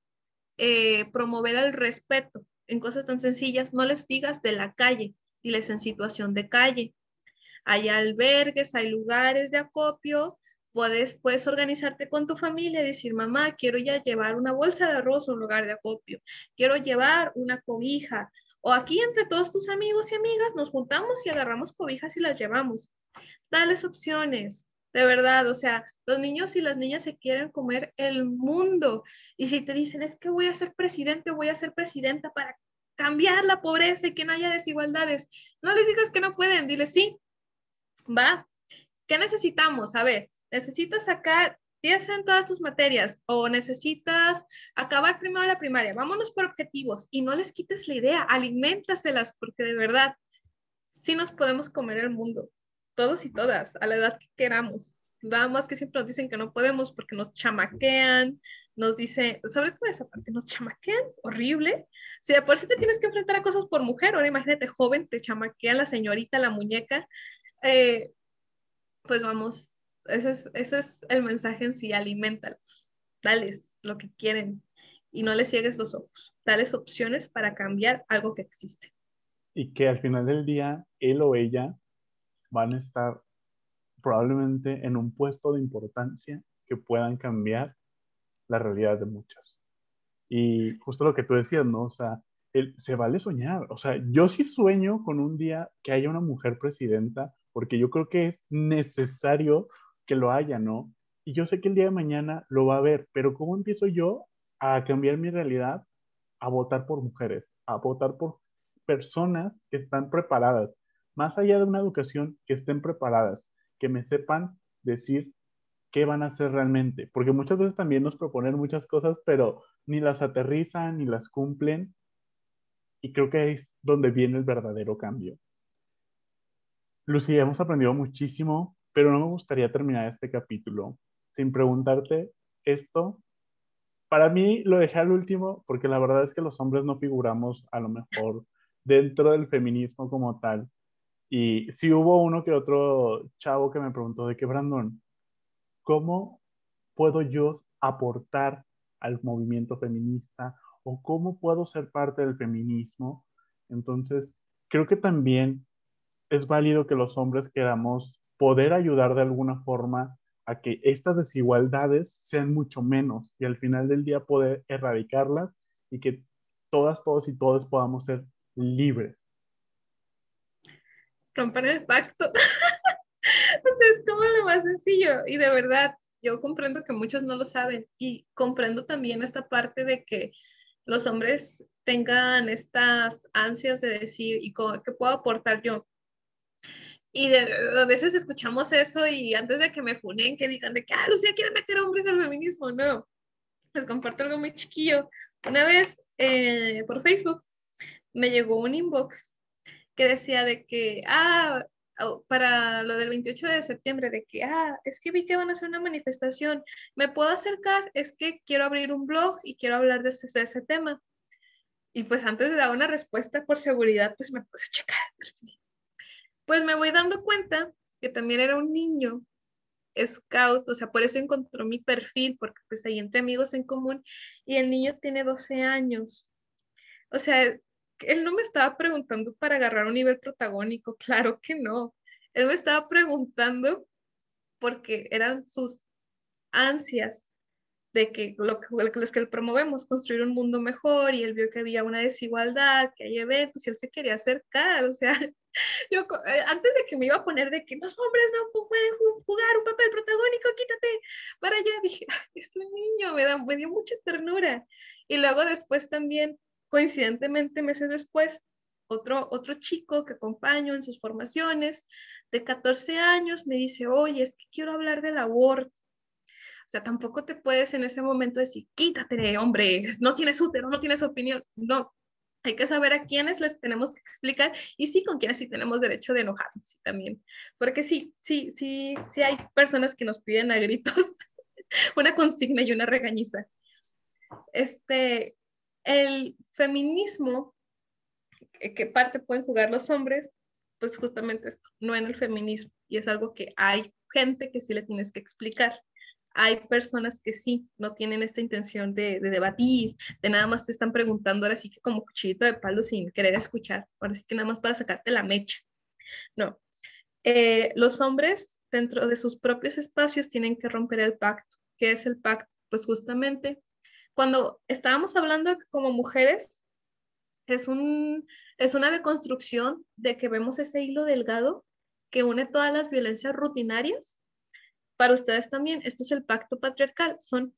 eh, promover el respeto. en cosas tan sencillas, no les digas de la calle, diles en situación de calle. Hay albergues, hay lugares de acopio, puedes, puedes organizarte con tu familia y decir, mamá, quiero ya llevar una bolsa de arroz a un lugar de acopio, quiero llevar una cobija, o aquí entre todos tus amigos y amigas nos juntamos y agarramos cobijas y las llevamos. Dales opciones, de verdad, o sea, los niños y las niñas se quieren comer el mundo. Y si te dicen, es que voy a ser presidente voy a ser presidenta para cambiar la pobreza y que no haya desigualdades, no les digas que no pueden, dile sí, va. ¿Qué necesitamos? A ver, necesitas sacar 10 en todas tus materias o necesitas acabar primero la primaria. Vámonos por objetivos y no les quites la idea, alimentaselas porque de verdad sí nos podemos comer el mundo todos y todas, a la edad que queramos. Nada más que siempre nos dicen que no podemos porque nos chamaquean, nos dicen, sobre todo esa parte, nos chamaquean, horrible. Si de por sí te tienes que enfrentar a cosas por mujer, ahora imagínate joven, te chamaquean la señorita, la muñeca. Eh, pues vamos, ese es, ese es el mensaje en sí, alimentalos, dales lo que quieren y no les ciegues los ojos, dales opciones para cambiar algo que existe. Y que al final del día, él o ella van a estar probablemente en un puesto de importancia que puedan cambiar la realidad de muchos. Y justo lo que tú decías, ¿no? O sea, se vale soñar. O sea, yo sí sueño con un día que haya una mujer presidenta, porque yo creo que es necesario que lo haya, ¿no? Y yo sé que el día de mañana lo va a haber, pero ¿cómo empiezo yo a cambiar mi realidad? A votar por mujeres, a votar por personas que están preparadas, más allá de una educación, que estén preparadas, que me sepan decir qué van a hacer realmente, porque muchas veces también nos proponen muchas cosas, pero ni las aterrizan ni las cumplen, y creo que es donde viene el verdadero cambio. Lucía, hemos aprendido muchísimo, pero no me gustaría terminar este capítulo sin preguntarte esto. Para mí lo dejé al último porque la verdad es que los hombres no figuramos a lo mejor dentro del feminismo como tal. Y sí hubo uno que otro chavo que me preguntó de que, Brandon, ¿cómo puedo yo aportar al movimiento feminista o cómo puedo ser parte del feminismo? Entonces, creo que también es válido que los hombres queramos poder ayudar de alguna forma a que estas desigualdades sean mucho menos y al final del día poder erradicarlas y que todas, todos y todos podamos ser libres romper el pacto. (laughs) Entonces, es como lo más sencillo y de verdad, yo comprendo que muchos no lo saben y comprendo también esta parte de que los hombres tengan estas ansias de decir, ¿y qué puedo aportar yo? Y a veces escuchamos eso y antes de que me funen, que digan de que, ah, Lucía quiere meter hombres al feminismo, no. Les comparto algo muy chiquillo. Una vez eh, por Facebook me llegó un inbox que decía de que, ah, para lo del 28 de septiembre, de que, ah, es que vi que van a hacer una manifestación, ¿me puedo acercar? Es que quiero abrir un blog y quiero hablar de ese, de ese tema. Y pues antes de dar una respuesta por seguridad, pues me puse a checar. Pues me voy dando cuenta que también era un niño scout, o sea, por eso encontró mi perfil, porque pues hay entre amigos en común, y el niño tiene 12 años. O sea, él no me estaba preguntando para agarrar un nivel protagónico, (laughs) claro que no. Él me estaba preguntando porque eran sus ansias de que lo que, los que promovemos, construir un mundo mejor, y él vio que había una desigualdad, que hay eventos, y él se quería acercar, o sea, (laughs) yo eh, antes de que me iba a poner de que los hombres no pueden jugar un papel protagónico, quítate para allá, dije, es un niño, me, da, me dio mucha ternura. Y luego después también Coincidentemente, meses después, otro, otro chico que acompaño en sus formaciones, de 14 años, me dice, oye, es que quiero hablar del aborto. O sea, tampoco te puedes en ese momento decir, quítate, hombre, no tienes útero, no tienes opinión. No, hay que saber a quiénes les tenemos que explicar y sí con quiénes sí tenemos derecho de enojarnos también. Porque sí, sí, sí, sí hay personas que nos piden a gritos (laughs) una consigna y una regañiza. Este, el feminismo, ¿qué parte pueden jugar los hombres? Pues justamente esto, no en el feminismo. Y es algo que hay gente que sí le tienes que explicar. hay personas que sí, no tienen esta intención de, debatir, de nada más te están preguntando ahora sí que como cuchillito de palo sin querer escuchar, ahora sí que nada más para sacarte la mecha. No. Eh, los hombres dentro de sus propios espacios tienen que romper el pacto. ¿Qué es el pacto? Pues justamente cuando estábamos hablando como mujeres es, un, es una deconstrucción de que vemos ese hilo delgado que une todas las violencias rutinarias para ustedes también, esto es el pacto patriarcal, son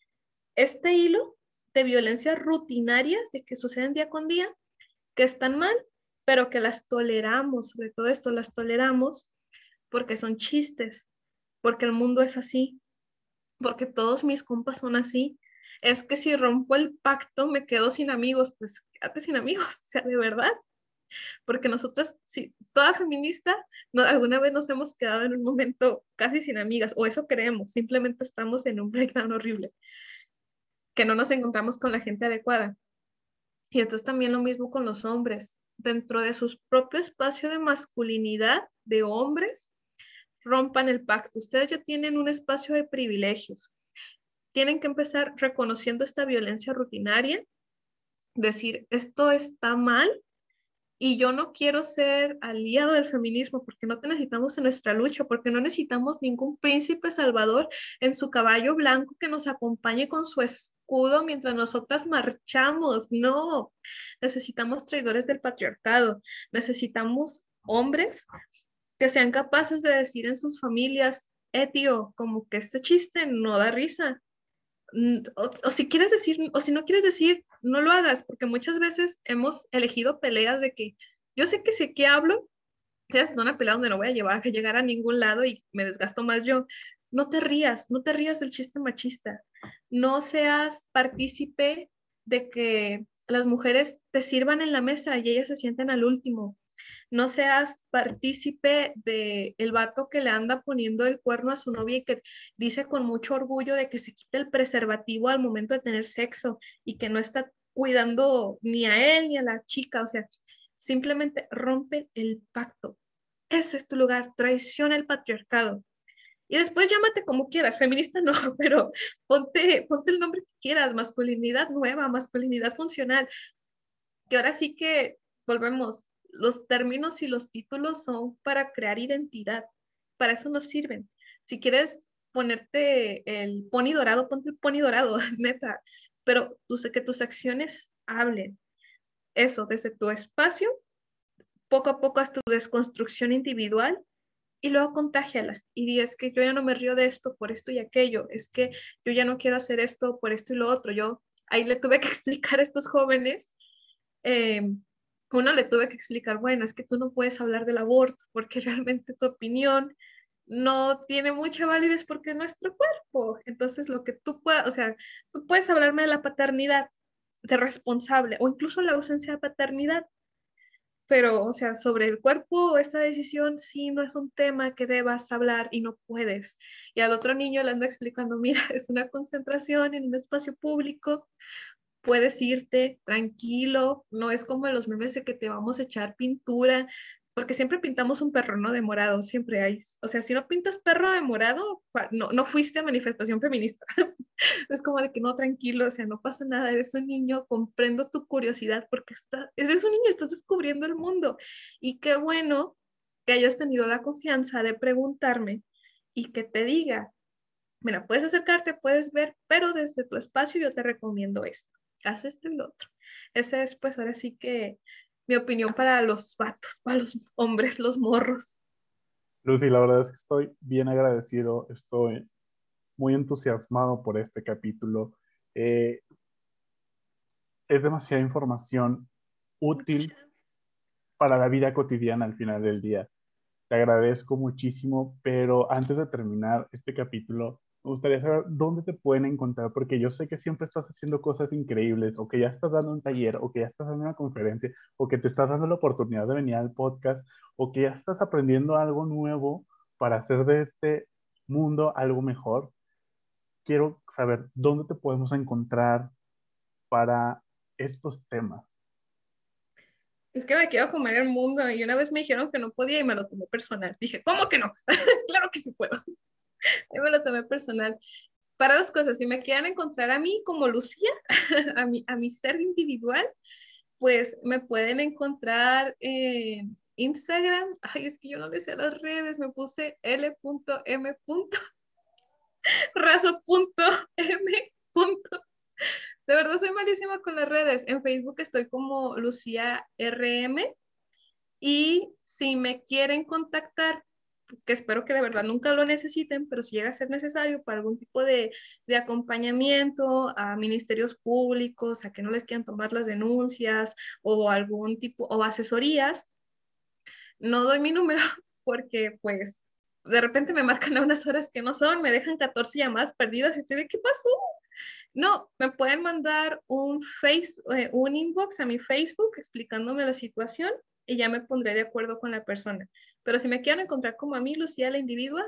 este hilo de violencias rutinarias de que suceden día con día, que están mal, pero que las toleramos, sobre todo esto las toleramos porque son chistes, porque el mundo es así, porque todos mis compas son así. Es que si rompo el pacto me quedo sin amigos, pues quédate sin amigos, (laughs) o sea, de verdad porque nosotras, si toda feminista, no, alguna vez nos hemos quedado en un momento casi sin amigas, o eso creemos, simplemente estamos en un (laughs) breakdown horrible, que no nos encontramos con la gente adecuada. Y esto es también lo mismo con los hombres. Dentro de su propio espacio de masculinidad de hombres, rompan el pacto. Ustedes ya tienen un espacio de privilegios. Tienen que empezar reconociendo esta violencia rutinaria, decir, esto está mal, y yo no quiero ser aliado del feminismo porque no te necesitamos en nuestra lucha, porque no necesitamos ningún príncipe salvador en su caballo blanco que nos acompañe con su escudo mientras nosotras marchamos. No, necesitamos traidores del patriarcado, necesitamos hombres que sean capaces de decir en sus familias, eh, tío, como que este chiste no da risa, o, si quieres decir, o si no quieres decir, no lo hagas, porque muchas veces hemos elegido peleas de que yo sé que sé que hablo, es una pelea donde no voy a llevar a llegar a ningún lado y me desgasto más yo. No te rías, no te rías del chiste machista. No seas partícipe de que las mujeres te sirvan en la mesa y ellas se sienten al último no seas partícipe de el vato que le anda poniendo el cuerno a su novia y que dice con mucho orgullo de que se quite el preservativo al momento de tener sexo y que no está cuidando ni a él ni a la chica, o sea, simplemente rompe el pacto. Ese es tu lugar, traiciona el patriarcado. Y después llámate como quieras, feminista no, (laughs) pero ponte, ponte el nombre que quieras, masculinidad nueva, masculinidad funcional. Que ahora sí que volvemos, los términos y los títulos son para crear identidad, para eso nos sirven. Si quieres ponerte el pony dorado, ponte el pony dorado, (laughs) neta, pero tú sé que tus acciones hablen. Eso, desde tu espacio, poco a poco haz tu desconstrucción individual y luego contágiala y di, es que yo ya no me río de esto por esto y aquello, es que yo ya no quiero hacer esto por esto y lo otro. Yo ahí le tuve que (laughs) explicar a estos jóvenes eh, uno le tuve que explicar, bueno, es que tú no puedes hablar del aborto porque (laughs) realmente tu opinión no tiene mucha validez porque es nuestro cuerpo. Entonces, lo que tú puedes, o sea, tú puedes hablarme de la paternidad, de responsable o incluso la ausencia de paternidad, pero, o sea, sobre el cuerpo, esta decisión sí no es un tema que debas hablar y no puedes. Y al otro niño le ando explicando, mira, (laughs) es una concentración en un espacio público, puedes irte tranquilo, no es como en los memes de que te vamos a echar pintura, porque siempre pintamos un perro, ¿no? De morado, siempre hay. O sea, si no pintas perro de morado, no, no fuiste a manifestación feminista. (laughs) es como de que no, tranquilo, o sea, no pasa nada, eres un niño, comprendo tu curiosidad porque está, eres un niño, estás descubriendo el mundo. Y qué bueno que hayas tenido la confianza de preguntarme y que te diga, mira, puedes acercarte, puedes ver, pero desde tu espacio yo te recomiendo esto haz esto y lo otro. Ese es, pues, ahora sí que mi opinión para los vatos, para los hombres, los morros. Lucy, la verdad es que estoy bien agradecido, estoy muy entusiasmado por este capítulo. Eh, es demasiada información útil para la vida cotidiana al final del día. Te agradezco muchísimo, pero antes de terminar este capítulo, me gustaría saber dónde te pueden encontrar, porque yo sé que siempre estás haciendo cosas increíbles, o que ya estás dando un taller, o que ya estás dando una conferencia, o que te estás dando la oportunidad de venir al podcast, o que ya estás aprendiendo algo nuevo para hacer de este mundo algo mejor. Quiero saber dónde te podemos encontrar para estos temas. Es que me quiero comer el mundo y una vez me dijeron que no podía y me lo tomé personal. Dije, ¿cómo que no? (laughs) claro que sí puedo. (laughs) Yo me lo tomé personal. para dos cosas, si me quieren encontrar a mí como Lucía, (laughs) a mi, a mi ser individual, pues me pueden encontrar en Instagram. Ay, es que yo no le sé las redes, me puse l.m. raso.m. De verdad soy malísima con las redes. En Facebook estoy como Lucía RM. Y si me quieren contactar, que espero que de verdad nunca lo necesiten, pero si llega a ser necesario para algún tipo de, de, acompañamiento a ministerios públicos, a que no les quieran tomar las denuncias o algún tipo, o asesorías, no doy mi número (laughs) porque pues de repente me marcan a unas horas que no son, me dejan 14 llamadas perdidas y estoy de qué pasó. No, me pueden mandar un, face, eh, un inbox a mi Facebook explicándome la situación y ya me pondré de acuerdo con la persona. Pero si me quieren encontrar como a mí, Lucía la individua,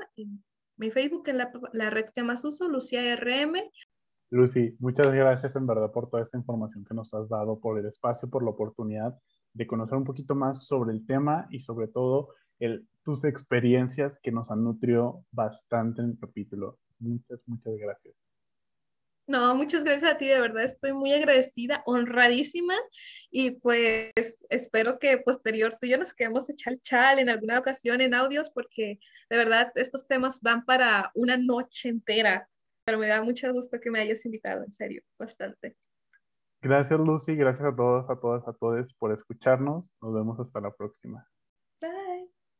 mi Facebook es la, la red que más uso, Lucía RM. Lucy, muchas gracias en verdad por toda esta información que nos has dado, por el espacio, por la oportunidad de conocer un poquito más sobre el tema y sobre todo el, tus experiencias que nos han nutrido bastante en el capítulo. Muchas, muchas gracias. No, muchas gracias a ti, de verdad estoy muy agradecida, honradísima y pues espero que posterior tú y yo nos quedemos echar chal en alguna ocasión en audios porque de verdad estos temas dan para una noche entera, pero me da mucho gusto que me hayas invitado, en serio, bastante. Gracias Lucy, gracias a todos, a todas, a todos por escucharnos. Nos vemos hasta la próxima.